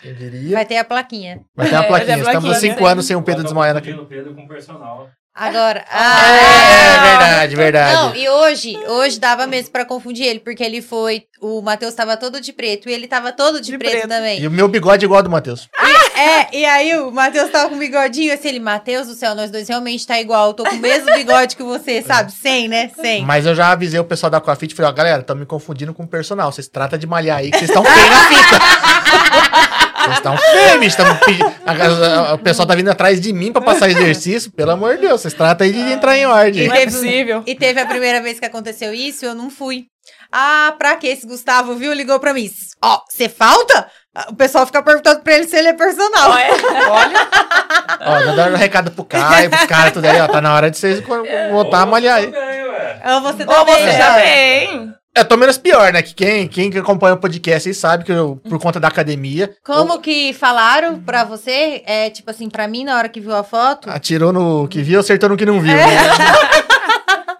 S2: Quem diria.
S1: Vai ter a plaquinha.
S2: Vai ter
S3: É, [laughs]
S2: plaquinha.
S4: a
S2: Estamos há
S4: plaquinha,
S2: cinco
S3: né?
S2: anos sem o Pedro desmaiando aqui.
S5: o Pedro com personal.
S1: Agora.
S2: É, é verdade, verdade.
S1: Não, e hoje, hoje dava mesmo pra confundir ele, porque ele foi. O Matheus tava todo de preto e ele tava todo de,
S4: De
S1: preto,
S4: preto.
S1: também.
S2: E o meu bigode é igual ao do Matheus.
S1: É, e aí o Matheus tava com bigodinho, assim, ele, Matheus do céu, nós dois realmente tá igual, eu tô com o mesmo bigode que você, sabe? Sem, né? Sem.
S2: Mas eu já avisei o pessoal da Aquafit, falei, ó, galera, estão me confundindo com o personal. Vocês tratam de malhar aí, que vocês estão feios na fita. [laughs] Vocês estão feios, bicho. tão pedi- a- a- O pessoal tá vindo atrás de mim pra passar exercício. Pelo amor de Deus, vocês tratam aí de entrar em ordem.
S4: Não é possível.
S1: E teve a primeira vez que aconteceu isso, eu não fui. Ah, pra que esse Gustavo viu? Ligou pra mim. Ó, você falta? O pessoal fica perguntando pra ele se ele é personal.
S4: Olha,
S2: Ó, já dando um recado pro Caio, pros caras, tudo aí, ó. Tá na hora de vocês voltar a malhar aí.
S1: Ou você
S4: Ou
S1: também.
S4: você
S1: né?
S2: Eu tô menos pior, né? Que quem, quem que acompanha o podcast aí sabe que eu, por conta da academia,
S1: Como que falaram pra você? É, tipo assim, pra mim, na hora que viu a foto,
S2: atirou no que viu, acertou no que não viu. né? [laughs]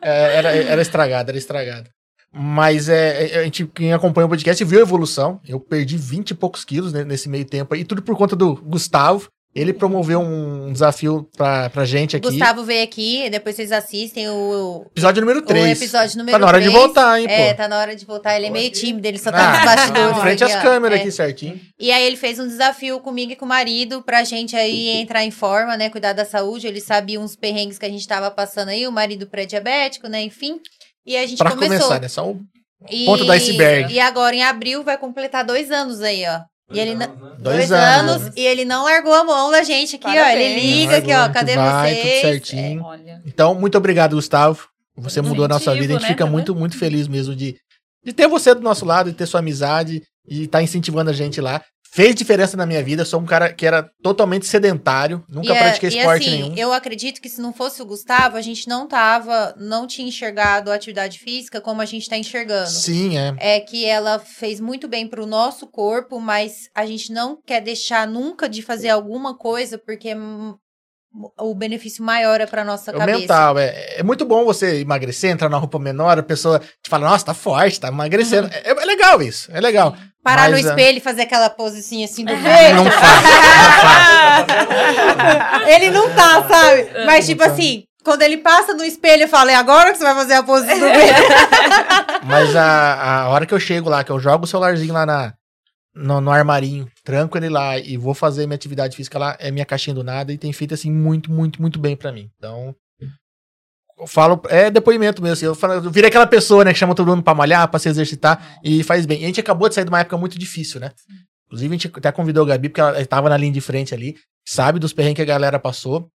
S2: É, era, era estragado, era estragado. Mas é, a gente, quem acompanha o podcast viu a evolução. Eu perdi 20 e poucos quilos né, nesse meio tempo aí. Tudo por conta do Gustavo. Ele promoveu um desafio pra, pra gente aqui.
S1: Gustavo veio aqui, depois vocês assistem o,
S2: Episódio número
S1: o
S2: 3.
S1: episódio número
S2: Tá na hora de
S1: 3.
S2: voltar, hein, pô.
S1: É, tá na hora de voltar. Ele é meio tímido, ele só tá nos
S2: Ah,
S1: bastidores.
S2: em frente às câmeras
S1: É.
S2: aqui certinho.
S1: E aí ele fez um desafio comigo e com o marido pra gente aí entrar em forma, né? Cuidar da saúde. Ele sabia uns perrengues que a gente tava passando aí, o marido pré-diabético, né? Enfim. E a gente
S2: Pra
S1: começou.
S2: começar, né? Só o
S1: E-
S2: ponto do iceberg.
S1: E agora em abril vai completar dois anos aí, ó. E ele não-
S5: Dois anos?
S2: Dois anos.
S1: E ele não largou a mão da gente aqui, ó. Ele
S4: Parabéns.
S1: liga aqui, ó. Cadê
S2: vai,
S1: vocês?
S2: Tudo certinho.
S3: Olha.
S2: Então, muito obrigado, Gustavo. Você
S3: Muito
S2: mudou a nossa vida. A gente
S3: né,
S2: fica
S3: também.
S2: muito, muito feliz mesmo de, de ter você do nosso lado, de ter sua amizade e estar incentivando a gente lá. Fez diferença na minha vida. Eu sou um cara que era totalmente sedentário, nunca
S1: E, é-
S2: pratiquei
S1: e
S2: esporte
S1: assim,
S2: nenhum.
S1: eu acredito que se não fosse o Gustavo, a gente não tava, não tinha enxergado a atividade física como a gente tá enxergando.
S2: Sim, é.
S1: É que ela fez muito bem pro nosso corpo, mas a gente não quer deixar nunca de fazer alguma coisa, porque hum, o benefício maior é pra nossa
S2: É
S1: cabeça.
S2: mental. É, é muito bom você emagrecer, entrar na roupa menor, a pessoa te fala, nossa, tá forte, tá emagrecendo.
S1: Uhum.
S2: É, é legal isso, é legal.
S1: Parar
S2: Mas,
S1: no
S2: ah,
S1: espelho e fazer aquela posezinha assim do peito.
S2: Não faz, não faz.
S1: Ele não tá, sabe? Mas, tipo
S2: Não tá.
S1: assim, quando ele passa no espelho, eu falo, é agora que você vai fazer a pose do peito.
S2: Mas a, a hora que eu chego lá, que eu jogo o celularzinho lá na, no, no armarinho, tranco ele lá e vou fazer minha atividade física lá, é minha caixinha do nada e tem feito assim muito, muito, muito bem pra mim. Então, eu falo, é depoimento mesmo. assim, eu, falo, eu virei aquela pessoa, né, que chama todo mundo pra malhar, pra se exercitar e faz bem. E a gente acabou de sair de uma época muito difícil, né? Inclusive, a gente até convidou a Gabi, porque ela estava na linha de frente ali, sabe dos perrengues que a galera passou,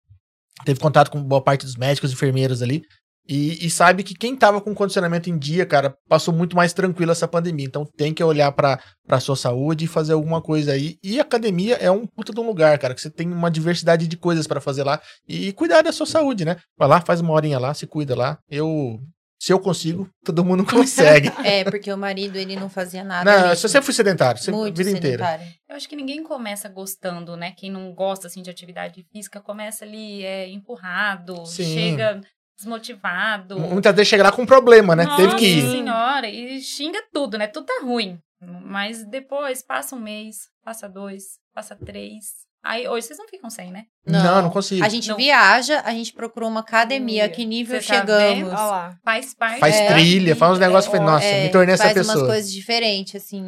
S2: teve contato com boa parte dos médicos e enfermeiros ali. E, e sabe que quem tava com condicionamento em dia, cara, passou muito mais tranquilo essa pandemia. Então tem que olhar pra, pra sua saúde e fazer alguma coisa aí. E a academia é um puta de um lugar, cara, que você tem uma diversidade de coisas pra fazer lá. E, cuidar da sua saúde, né? Vai lá, faz uma horinha lá, se cuida lá. Eu. Se eu consigo, todo mundo [laughs] consegue.
S1: É, porque o marido, ele não fazia nada.
S2: Não,
S1: mesmo.
S2: eu sempre fui sedentário, sempre,
S1: Muito
S2: vida inteira.
S1: sedentário.
S3: Eu acho que ninguém começa gostando, né? Quem não gosta, assim, de atividade física, começa ali é, empurrado,
S2: Sim.
S3: chega desmotivado.
S2: Muitas vezes chega lá com um problema, né?
S3: Nossa
S2: Teve que ir.
S3: senhora, e xinga tudo, né? Tudo tá ruim. Mas depois, passa um mês, passa dois, passa três. Aí, hoje vocês não ficam sem, né?
S2: Não, não, consigo.
S1: A gente
S3: Não.
S1: viaja, a gente procurou uma academia. Que nível
S3: você tá
S1: chegamos?
S4: lá.
S3: Faz parte.
S2: Faz
S3: da
S2: trilha, faz uns negócios.
S3: É,
S2: Falei, nossa,
S1: É,
S2: me tornei essa
S1: faz
S2: pessoa.
S1: umas coisas diferentes, assim.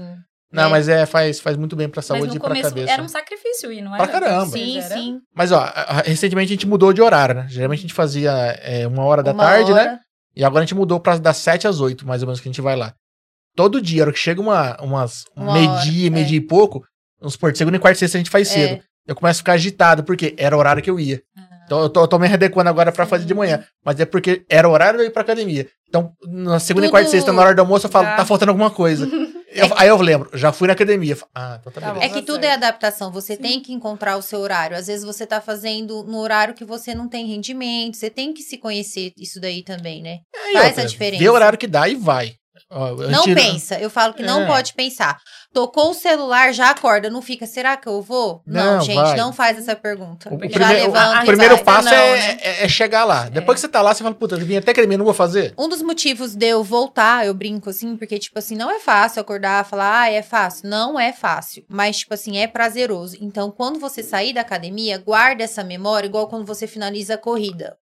S2: Não,
S1: né?
S2: mas é, faz, faz muito bem pra
S3: Mas
S2: saúde
S3: no
S2: e pra
S3: começo
S2: cabeça.
S3: era um sacrifício ir, não
S2: Pra
S3: era?
S2: caramba.
S1: Sim,
S3: Era-
S1: sim.
S2: Mas, ó, recentemente a gente mudou de horário, né? Geralmente a gente fazia é, uma hora da
S1: Uma
S2: tarde, né?
S1: hora.
S2: E agora a gente mudou pra das 7 às 8, mais ou menos, que a gente vai lá. Todo dia, a hora que chega uma, umas
S1: Uma
S2: meio-dia,
S1: hora,
S2: meio-dia e pouco, uns por segunda e quarta e sexta a gente faz
S1: É.
S2: cedo. Eu começo a ficar agitado, porque era o horário que eu ia.
S3: Ah.
S2: Então eu tô, eu tô me adequando agora pra fazer de manhã. Mas é porque era o horário de eu ir pra academia. Então, na segunda e
S1: Tudo-
S2: quarta e sexta, na hora do almoço, eu falo,
S4: Já.
S2: tá faltando alguma coisa. [laughs] Eu- aí eu lembro, já fui na academia. Ah, então tá,
S4: Tá
S2: beleza.
S1: É que tudo é adaptação. Você tem que encontrar o seu horário. Às vezes você tá fazendo no horário que você não tem rendimento. Você tem que se conhecer isso daí também, né?
S2: Aí,
S1: faz
S2: outra,
S1: a diferença.
S2: Vê o horário que dá e vai. Ó,
S1: Não
S2: tiro-
S1: pensa. Eu falo que não
S2: É.
S1: pode pensar. Tocou o celular, já acorda. Não fica, será que eu vou? Não,
S2: Não,
S1: gente,
S2: vai.
S1: não faz essa pergunta.
S2: O, primeiro, o primeiro passo
S3: Não,
S2: é,
S3: né?
S2: é- é chegar lá. Depois que você tá lá, você fala, puta, eu vim até academia, não vou fazer.
S1: Um dos motivos de eu voltar, eu brinco assim, porque, tipo assim, não é fácil acordar e falar, ah, é fácil. Não é fácil. Mas, tipo assim, é prazeroso. Então, quando você sair da academia, guarda essa memória, igual quando você finaliza a corrida.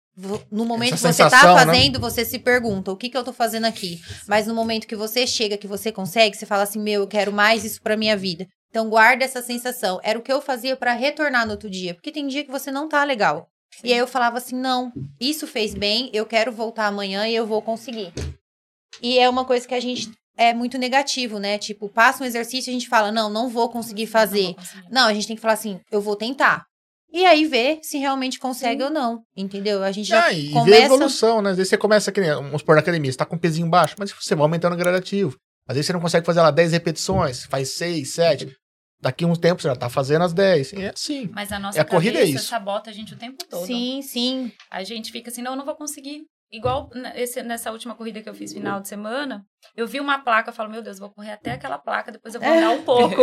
S1: No momento
S2: Essa
S1: que você tá
S2: sensação, né?
S1: fazendo, você se pergunta, o que que eu tô fazendo aqui? Mas no momento que você chega, que você consegue, você fala assim, meu, eu quero mais isso pra minha vida. Então guarda essa sensação. Era o que eu fazia pra retornar no outro dia, porque tem dia que você não tá legal. E aí eu falava assim, não, isso fez bem, eu quero voltar amanhã e eu vou conseguir. E é uma coisa que a gente é muito negativo, né? Tipo, passa um exercício e a gente fala, não, não vou conseguir fazer.
S3: Não vou conseguir.
S1: Não, a gente tem que falar assim, eu vou tentar. E aí ver se realmente consegue ou não, entendeu? A gente já
S2: Ah, e ver a
S1: começa...
S2: evolução, né? Às vezes você começa, que nem, vamos supor, na academia, você tá com um pezinho baixo, mas você vai aumentando gradativo. Às vezes você não consegue fazer lá 10 repetições, faz 6, 7. Daqui uns tempos você já tá fazendo as 10. E é assim.
S3: Mas a nossa
S2: É, a corrida é isso.
S3: sabota a gente o tempo todo.
S1: Sim, sim.
S3: A gente fica assim, não, eu não vou conseguir. Igual esse- nessa última corrida que eu fiz final de semana, eu vi uma placa, eu falo, meu Deus, vou correr até aquela placa, depois eu vou andar um [laughs] pouco,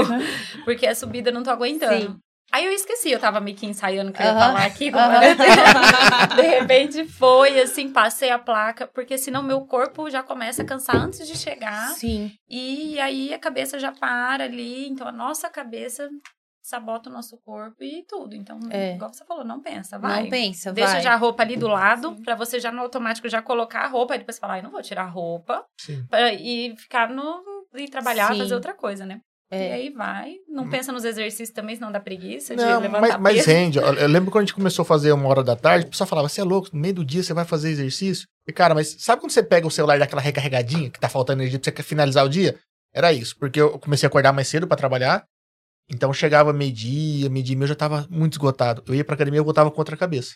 S3: porque a subida eu não tô aguentando.
S1: Sim.
S3: Aí eu esqueci, eu tava meio que ensaiando o que eu ia falar aqui. era- [laughs] De repente foi, assim, passei a placa, porque senão meu corpo já começa a cansar antes de chegar.
S1: Sim.
S3: E aí a cabeça já para ali, então a nossa cabeça sabota o nosso corpo e tudo. Então,
S1: É.
S3: igual você falou, não pensa, vai.
S1: Não pensa,
S3: Deixa
S1: vai.
S3: já a roupa ali do lado, pra você já no automático já colocar a roupa, e depois falar, ai, não vou tirar a roupa,
S2: Sim.
S3: pra, e ficar no. e trabalhar,
S1: Sim.
S3: fazer outra coisa, né? E
S1: É.
S3: aí vai. Não pensa nos exercícios também, senão dá preguiça de
S2: Não,
S3: levantar
S2: mas, mas rende. Eu, lembro quando a gente começou a fazer uma hora da tarde, o pessoal falava, você é louco, no meio do dia você vai fazer exercício? E, cara, mas sabe quando você pega o celular e dá aquela recarregadinha, que tá faltando energia pra você finalizar o dia? Era isso, porque eu comecei a acordar mais cedo pra trabalhar, então chegava meio-dia, meio-dia e meio, eu já tava muito esgotado. Eu ia pra academia, eu voltava com outra cabeça.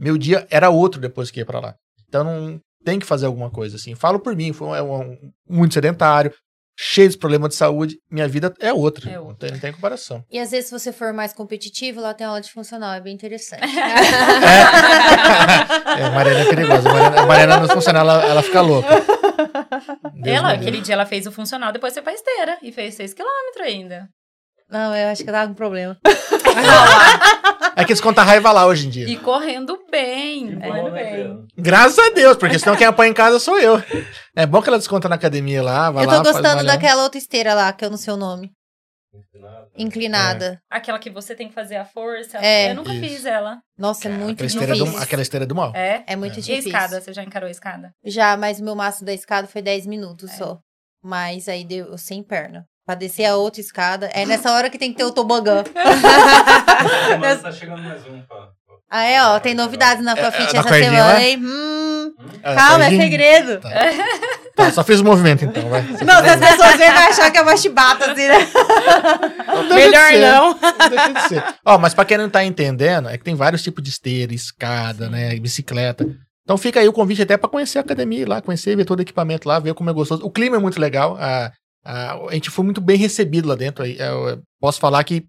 S2: Meu dia era outro depois que ia pra lá. Então não tem que fazer alguma coisa assim. Falo por mim, foi um, é um- muito sedentário, cheio de problemas de saúde, minha vida é outra.
S3: É
S2: Não,
S3: outra.
S2: tem, não tem comparação.
S1: E às vezes, se você for mais competitivo, lá tem aula de funcional, é bem interessante.
S2: É, a Mariana é perigosa. A Mariana, a Mariana no funcional, ela, ela fica louca. Deus
S3: Ela, aquele dia, ela fez o funcional, depois foi pra esteira. E fez 6 quilômetros ainda.
S1: Não, eu acho que eu tava com problema.
S2: É que eles contam raiva lá hoje em dia.
S3: E correndo bem. Correndo
S5: bom, né,
S3: bem.
S5: Pedro?
S2: Graças a Deus, porque senão quem apanha em casa sou eu. É bom que ela desconta na academia lá, vai
S1: eu
S2: lá,
S1: tô
S2: faz
S1: gostando daquela outra esteira lá, que eu não sei o nome. Inclinada.
S3: Aquela que você tem que fazer a força.
S1: É.
S3: Eu nunca
S2: Isso.
S3: fiz ela.
S1: Nossa, é
S2: Cara,
S1: muito
S2: aquela esteira,
S1: difícil.
S2: do, aquela esteira do mal.
S3: É.
S1: É muito
S2: É.
S3: E a
S1: difícil.
S3: escada? Você já encarou a escada?
S1: Já, mas o meu máximo da escada foi 10 minutos
S3: É.
S1: só. Mas aí deu sem perna. Pra descer a outra escada. É nessa hora que tem que ter o tobogã. [laughs]
S5: Tá chegando mais um. Pra,
S1: Ah, é, ó. Tem novidades na Fafit
S2: na
S1: essa
S2: cordinha
S1: semana,
S2: lá?
S1: hein? Hum,
S2: Ah,
S1: calma, é segredo.
S2: Tá, só fiz o movimento então, vai. [laughs]
S1: Não, se as pessoas verem, vai achar que é uma chibata, assim, né?
S2: Não,
S4: Melhor
S2: ser.
S4: não.
S2: Deixa de ser. Ó, mas pra quem não tá entendendo, é que tem vários tipos de esteira, escada, né, bicicleta. Então fica aí o convite até pra conhecer a academia ir lá, conhecer, ver todo o equipamento lá, ver como é gostoso. O clima é muito legal, a, a, a gente foi muito bem recebido lá dentro. aí, Eu, posso falar que,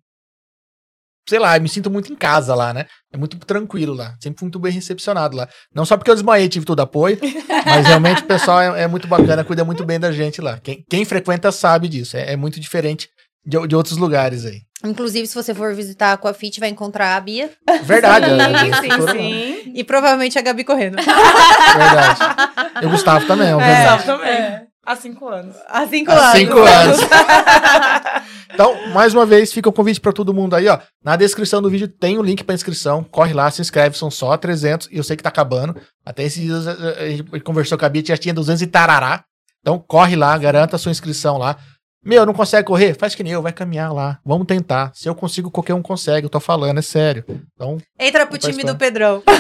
S2: sei lá, eu me sinto muito em casa lá, né? É muito tranquilo lá, sempre fui muito bem recepcionado lá. Não só porque eu desmaiei, tive todo apoio, [laughs] mas realmente o pessoal é, é muito bacana, cuida muito bem da gente lá. Quem, quem frequenta sabe disso, é, é muito diferente de, de outros lugares aí.
S1: Inclusive, se você for visitar a Aquafit, vai encontrar a Bia.
S2: Verdade. [laughs]
S4: Sim,
S2: a- a
S4: sim,
S2: estrutura-
S4: sim.
S1: E provavelmente a Gabi correndo.
S2: Verdade. E o Gustavo também, obviamente.
S4: Gustavo também. Há cinco anos.
S1: Há cinco
S2: Há
S1: anos.
S2: cinco anos. [laughs] Então, mais uma vez, fica o convite pra todo mundo aí, ó. Na descrição do vídeo tem o link pra inscrição. Corre lá, se inscreve, são só 300 e eu sei que tá acabando. Até esses dias eh, a gente conversou com a Bia, já tinha 200 e tarará. Então, corre lá, garanta a sua inscrição lá. Meu, não consegue correr? Faz que nem eu, vai caminhar lá. Vamos tentar. Se eu consigo, qualquer um consegue. Eu tô falando, é sério. Então,
S1: Entra pro time do Pedrão. [laughs]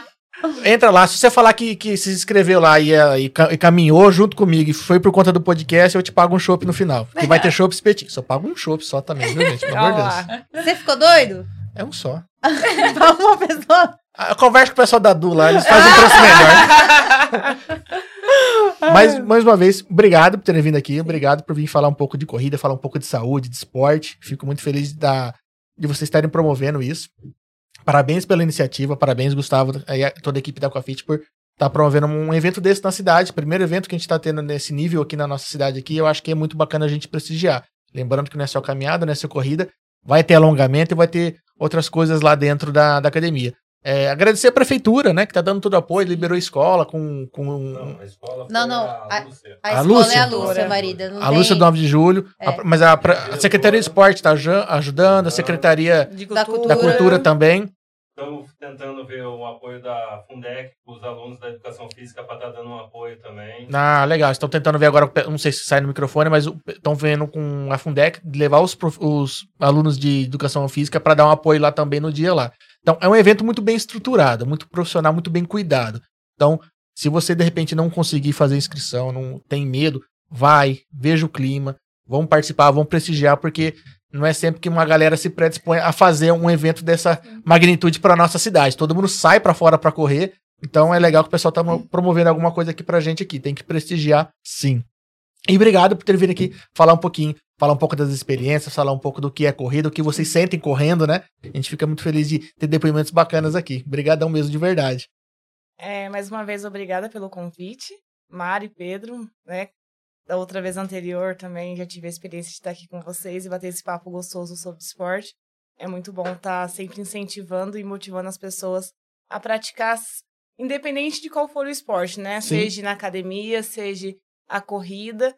S1: [laughs]
S2: Entra lá, se você falar que, que se inscreveu lá e, eh, e e caminhou junto comigo e foi por conta do podcast, eu te pago um chopp no final. Que vai ter chopp espetinho. Só pago um chopp só também, viu, gente? Pelo amor de Deus.
S1: Você ficou doido?
S2: É um só.
S1: Pra [laughs] uma pessoa.
S2: Ah, Eu converso com o pessoal da Du lá, eles fazem um preço melhor. [laughs] Mas, mais uma vez, obrigado por terem vindo aqui. Obrigado por vir falar um pouco de corrida, falar um pouco de saúde, de esporte. Fico muito feliz dar, de vocês estarem promovendo isso. Parabéns pela iniciativa, parabéns, Gustavo, e toda a equipe da Aquafit por estar promovendo um evento desse na cidade. Primeiro evento que a gente está tendo nesse nível aqui na nossa cidade aqui, eu acho que é muito bacana a gente prestigiar. Lembrando que não é só caminhada, não é só corrida, vai ter alongamento e vai ter outras coisas lá dentro da, da academia. É, agradecer a prefeitura, né, que tá dando todo o apoio, liberou escola com, com
S5: Não, a escola
S1: Não,
S5: foi
S1: não,
S5: a
S1: a-
S5: Lúcia.
S1: A,
S2: A
S1: escola
S2: Lúcia?
S1: é a Lúcia, marida. Não
S2: a
S1: tem...
S2: Lúcia do 9 de julho,
S1: É.
S2: a- mas a, Secretaria de Esporte está ajudando, a Secretaria
S4: De
S1: Da
S4: cultura.
S2: da Cultura também.
S5: estamos tentando ver o apoio da Fundec, os alunos da educação física, para estar dando um apoio também.
S2: Ah, legal. Estão tentando ver agora, não sei se sai no microfone, mas estão vendo com a Fundec levar os, prof- os alunos de educação física para dar um apoio lá também no dia lá. Então, é um evento muito bem estruturado, muito profissional, muito bem cuidado. Então, se você de repente não conseguir fazer inscrição, não tem medo, vai, veja o clima, vamos participar, vamos prestigiar, porque não é sempre que uma galera se predispõe a fazer um evento dessa magnitude para nossa cidade. Todo mundo sai para fora para correr, então é legal que o pessoal tá mo- promovendo alguma coisa aqui pra gente aqui, tem que prestigiar sim. E obrigado por ter vindo aqui falar um pouquinho, falar um pouco das experiências, falar um pouco do que é corrida, o que vocês sentem correndo, né? A gente fica muito feliz de ter depoimentos bacanas aqui. Obrigadão mesmo de verdade.
S4: É, mais uma vez, obrigada pelo convite, Mário e Pedro, né? Da outra vez anterior também já tive a experiência de estar aqui com vocês e bater esse papo gostoso sobre esporte. É muito bom estar sempre incentivando e motivando as pessoas a praticar, independente de qual for o esporte, né?
S2: Sim.
S4: Seja na academia, seja a corrida.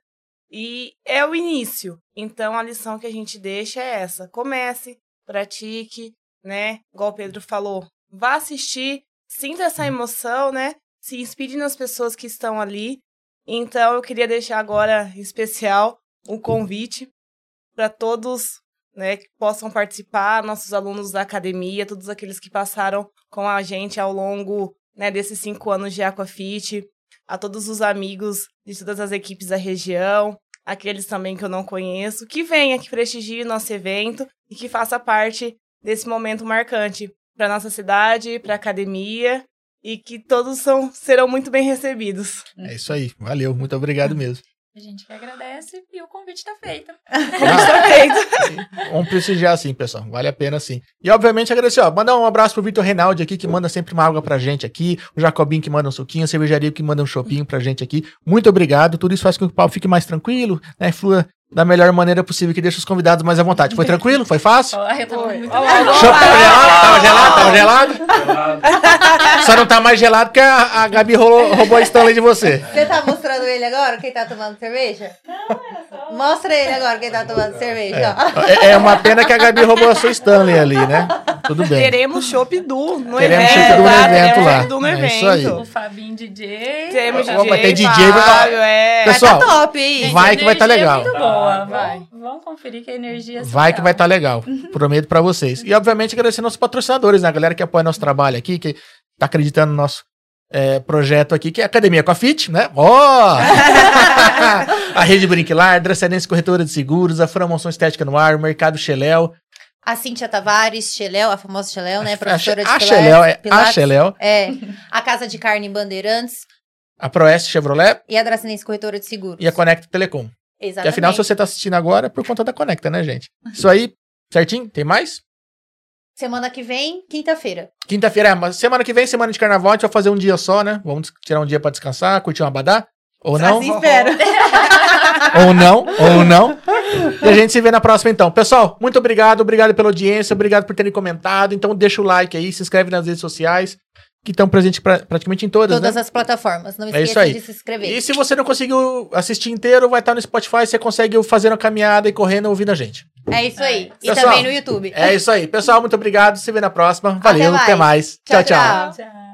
S4: E é o início. Então a lição que a gente deixa é essa: comece, pratique, né? Igual o Pedro falou, vá assistir, sinta essa emoção, né? Se inspire nas pessoas que estão ali. Então, eu queria deixar agora em especial um convite para todos né, que possam participar, nossos alunos da academia, todos aqueles que passaram com a gente ao longo né, desses cinco anos de Aquafit, a todos os amigos de todas as equipes da região, aqueles também que eu não conheço, que venha, que prestigie nosso evento e que faça parte desse momento marcante para nossa cidade, para a academia e que todos são, serão muito bem recebidos.
S2: É isso aí. Valeu, muito obrigado mesmo.
S3: A gente que agradece e o convite tá feito. [laughs]
S2: Ah, Vamos prestigiar sim, pessoal. Vale a pena sim. E obviamente agradecer, ó. Mandar um abraço pro Vitor Reinaldi aqui, que manda sempre uma água pra gente aqui. O Jacobinho que manda um suquinho, a cervejaria que manda um chopinho pra gente aqui. Muito obrigado. Tudo isso faz com que o papo fique mais tranquilo, né? Flua da melhor maneira possível, que deixa os convidados mais à vontade. Foi tranquilo? Foi fácil?
S3: Ó, eu tava
S4: Foi.
S3: muito
S4: Olha lá,
S2: Chopp tava gelado? Tava gelado? Tava gelado?
S5: Gelado.
S2: Só não tá mais gelado porque a, a Gabi rolou- roubou a Stanley de você.
S1: Você tá mostrando ele agora, quem tá tomando cerveja? Mostra ele agora, quem tá tomando cerveja, ó.
S2: É, é uma pena que a Gabi roubou a sua Stanley ali, né? Tudo bem.
S4: Teremos Chopp Du no
S2: Teremos
S4: evento.
S2: Chopp Du no
S4: tá?
S2: evento
S4: Teremos
S2: lá.
S4: Chopp Du no
S2: É
S4: evento.
S2: isso aí.
S3: O Fabinho DJ.
S4: Temos DJ,
S2: vai ter DJ, vai-
S4: Fábio, é.
S2: Pessoal,
S1: tá top, hein?
S2: Vai que vai tá
S3: energia
S2: legal.
S3: É muito boa.
S4: Vai.
S3: Vamos, vamos conferir que a energia é
S2: Vai que vai estar
S3: surreal.
S2: legal. Prometo pra vocês. E, obviamente, agradecer nossos patrocinadores, né? A galera que apoia nosso trabalho aqui, que tá acreditando no nosso é, projeto aqui, que é a Academia com a Fit, né? Ó! [laughs] a Rede Brinquilar, Dracenense Corretora de Seguros, a Framoção Estética no Ar, o Mercado Xeléu.
S1: A Cíntia Tavares, Xeléu, a famosa Xeléu, né?
S2: a,
S1: Professora de
S2: a
S1: Pilates-
S2: Xeléu, é a. Xeléu,
S1: É. A Casa de Carne em Bandeirantes
S2: a Proeste Chevrolet
S1: e a Dracenense Corretora de Seguros.
S2: e a Conecta Telecom. E
S1: Exatamente.
S2: afinal, se você tá assistindo agora, é por conta da Conecta, né, gente? Isso aí, certinho? Tem mais?
S1: Semana que vem, quinta-feira.
S2: Quinta-feira, é, mas semana que vem, semana de carnaval, a gente vai fazer um dia só, né? Vamos tirar um dia pra descansar, curtir uma abadá. Ou não?
S1: Assim espero. [laughs]
S2: ou não, ou não. E a gente se vê na próxima então. Pessoal, muito obrigado, obrigado pela audiência, obrigado por terem comentado. Então deixa o like aí, se inscreve nas redes sociais, que estão presentes pra- praticamente em todas,
S1: Todas
S2: né?
S1: as plataformas. Não
S2: É isso
S1: esqueça
S2: aí.
S1: de se inscrever.
S2: E se você não conseguiu assistir inteiro, vai estar no Spotify, você consegue fazer uma caminhada e correndo ouvindo a gente.
S1: É isso aí. E
S2: Pessoal,
S1: também no YouTube.
S2: É isso aí. Pessoal, muito obrigado. Se vê na próxima. Valeu, até mais.
S1: mais.
S2: tchau.
S1: Tchau,
S2: tchau.
S1: tchau.
S3: Tchau.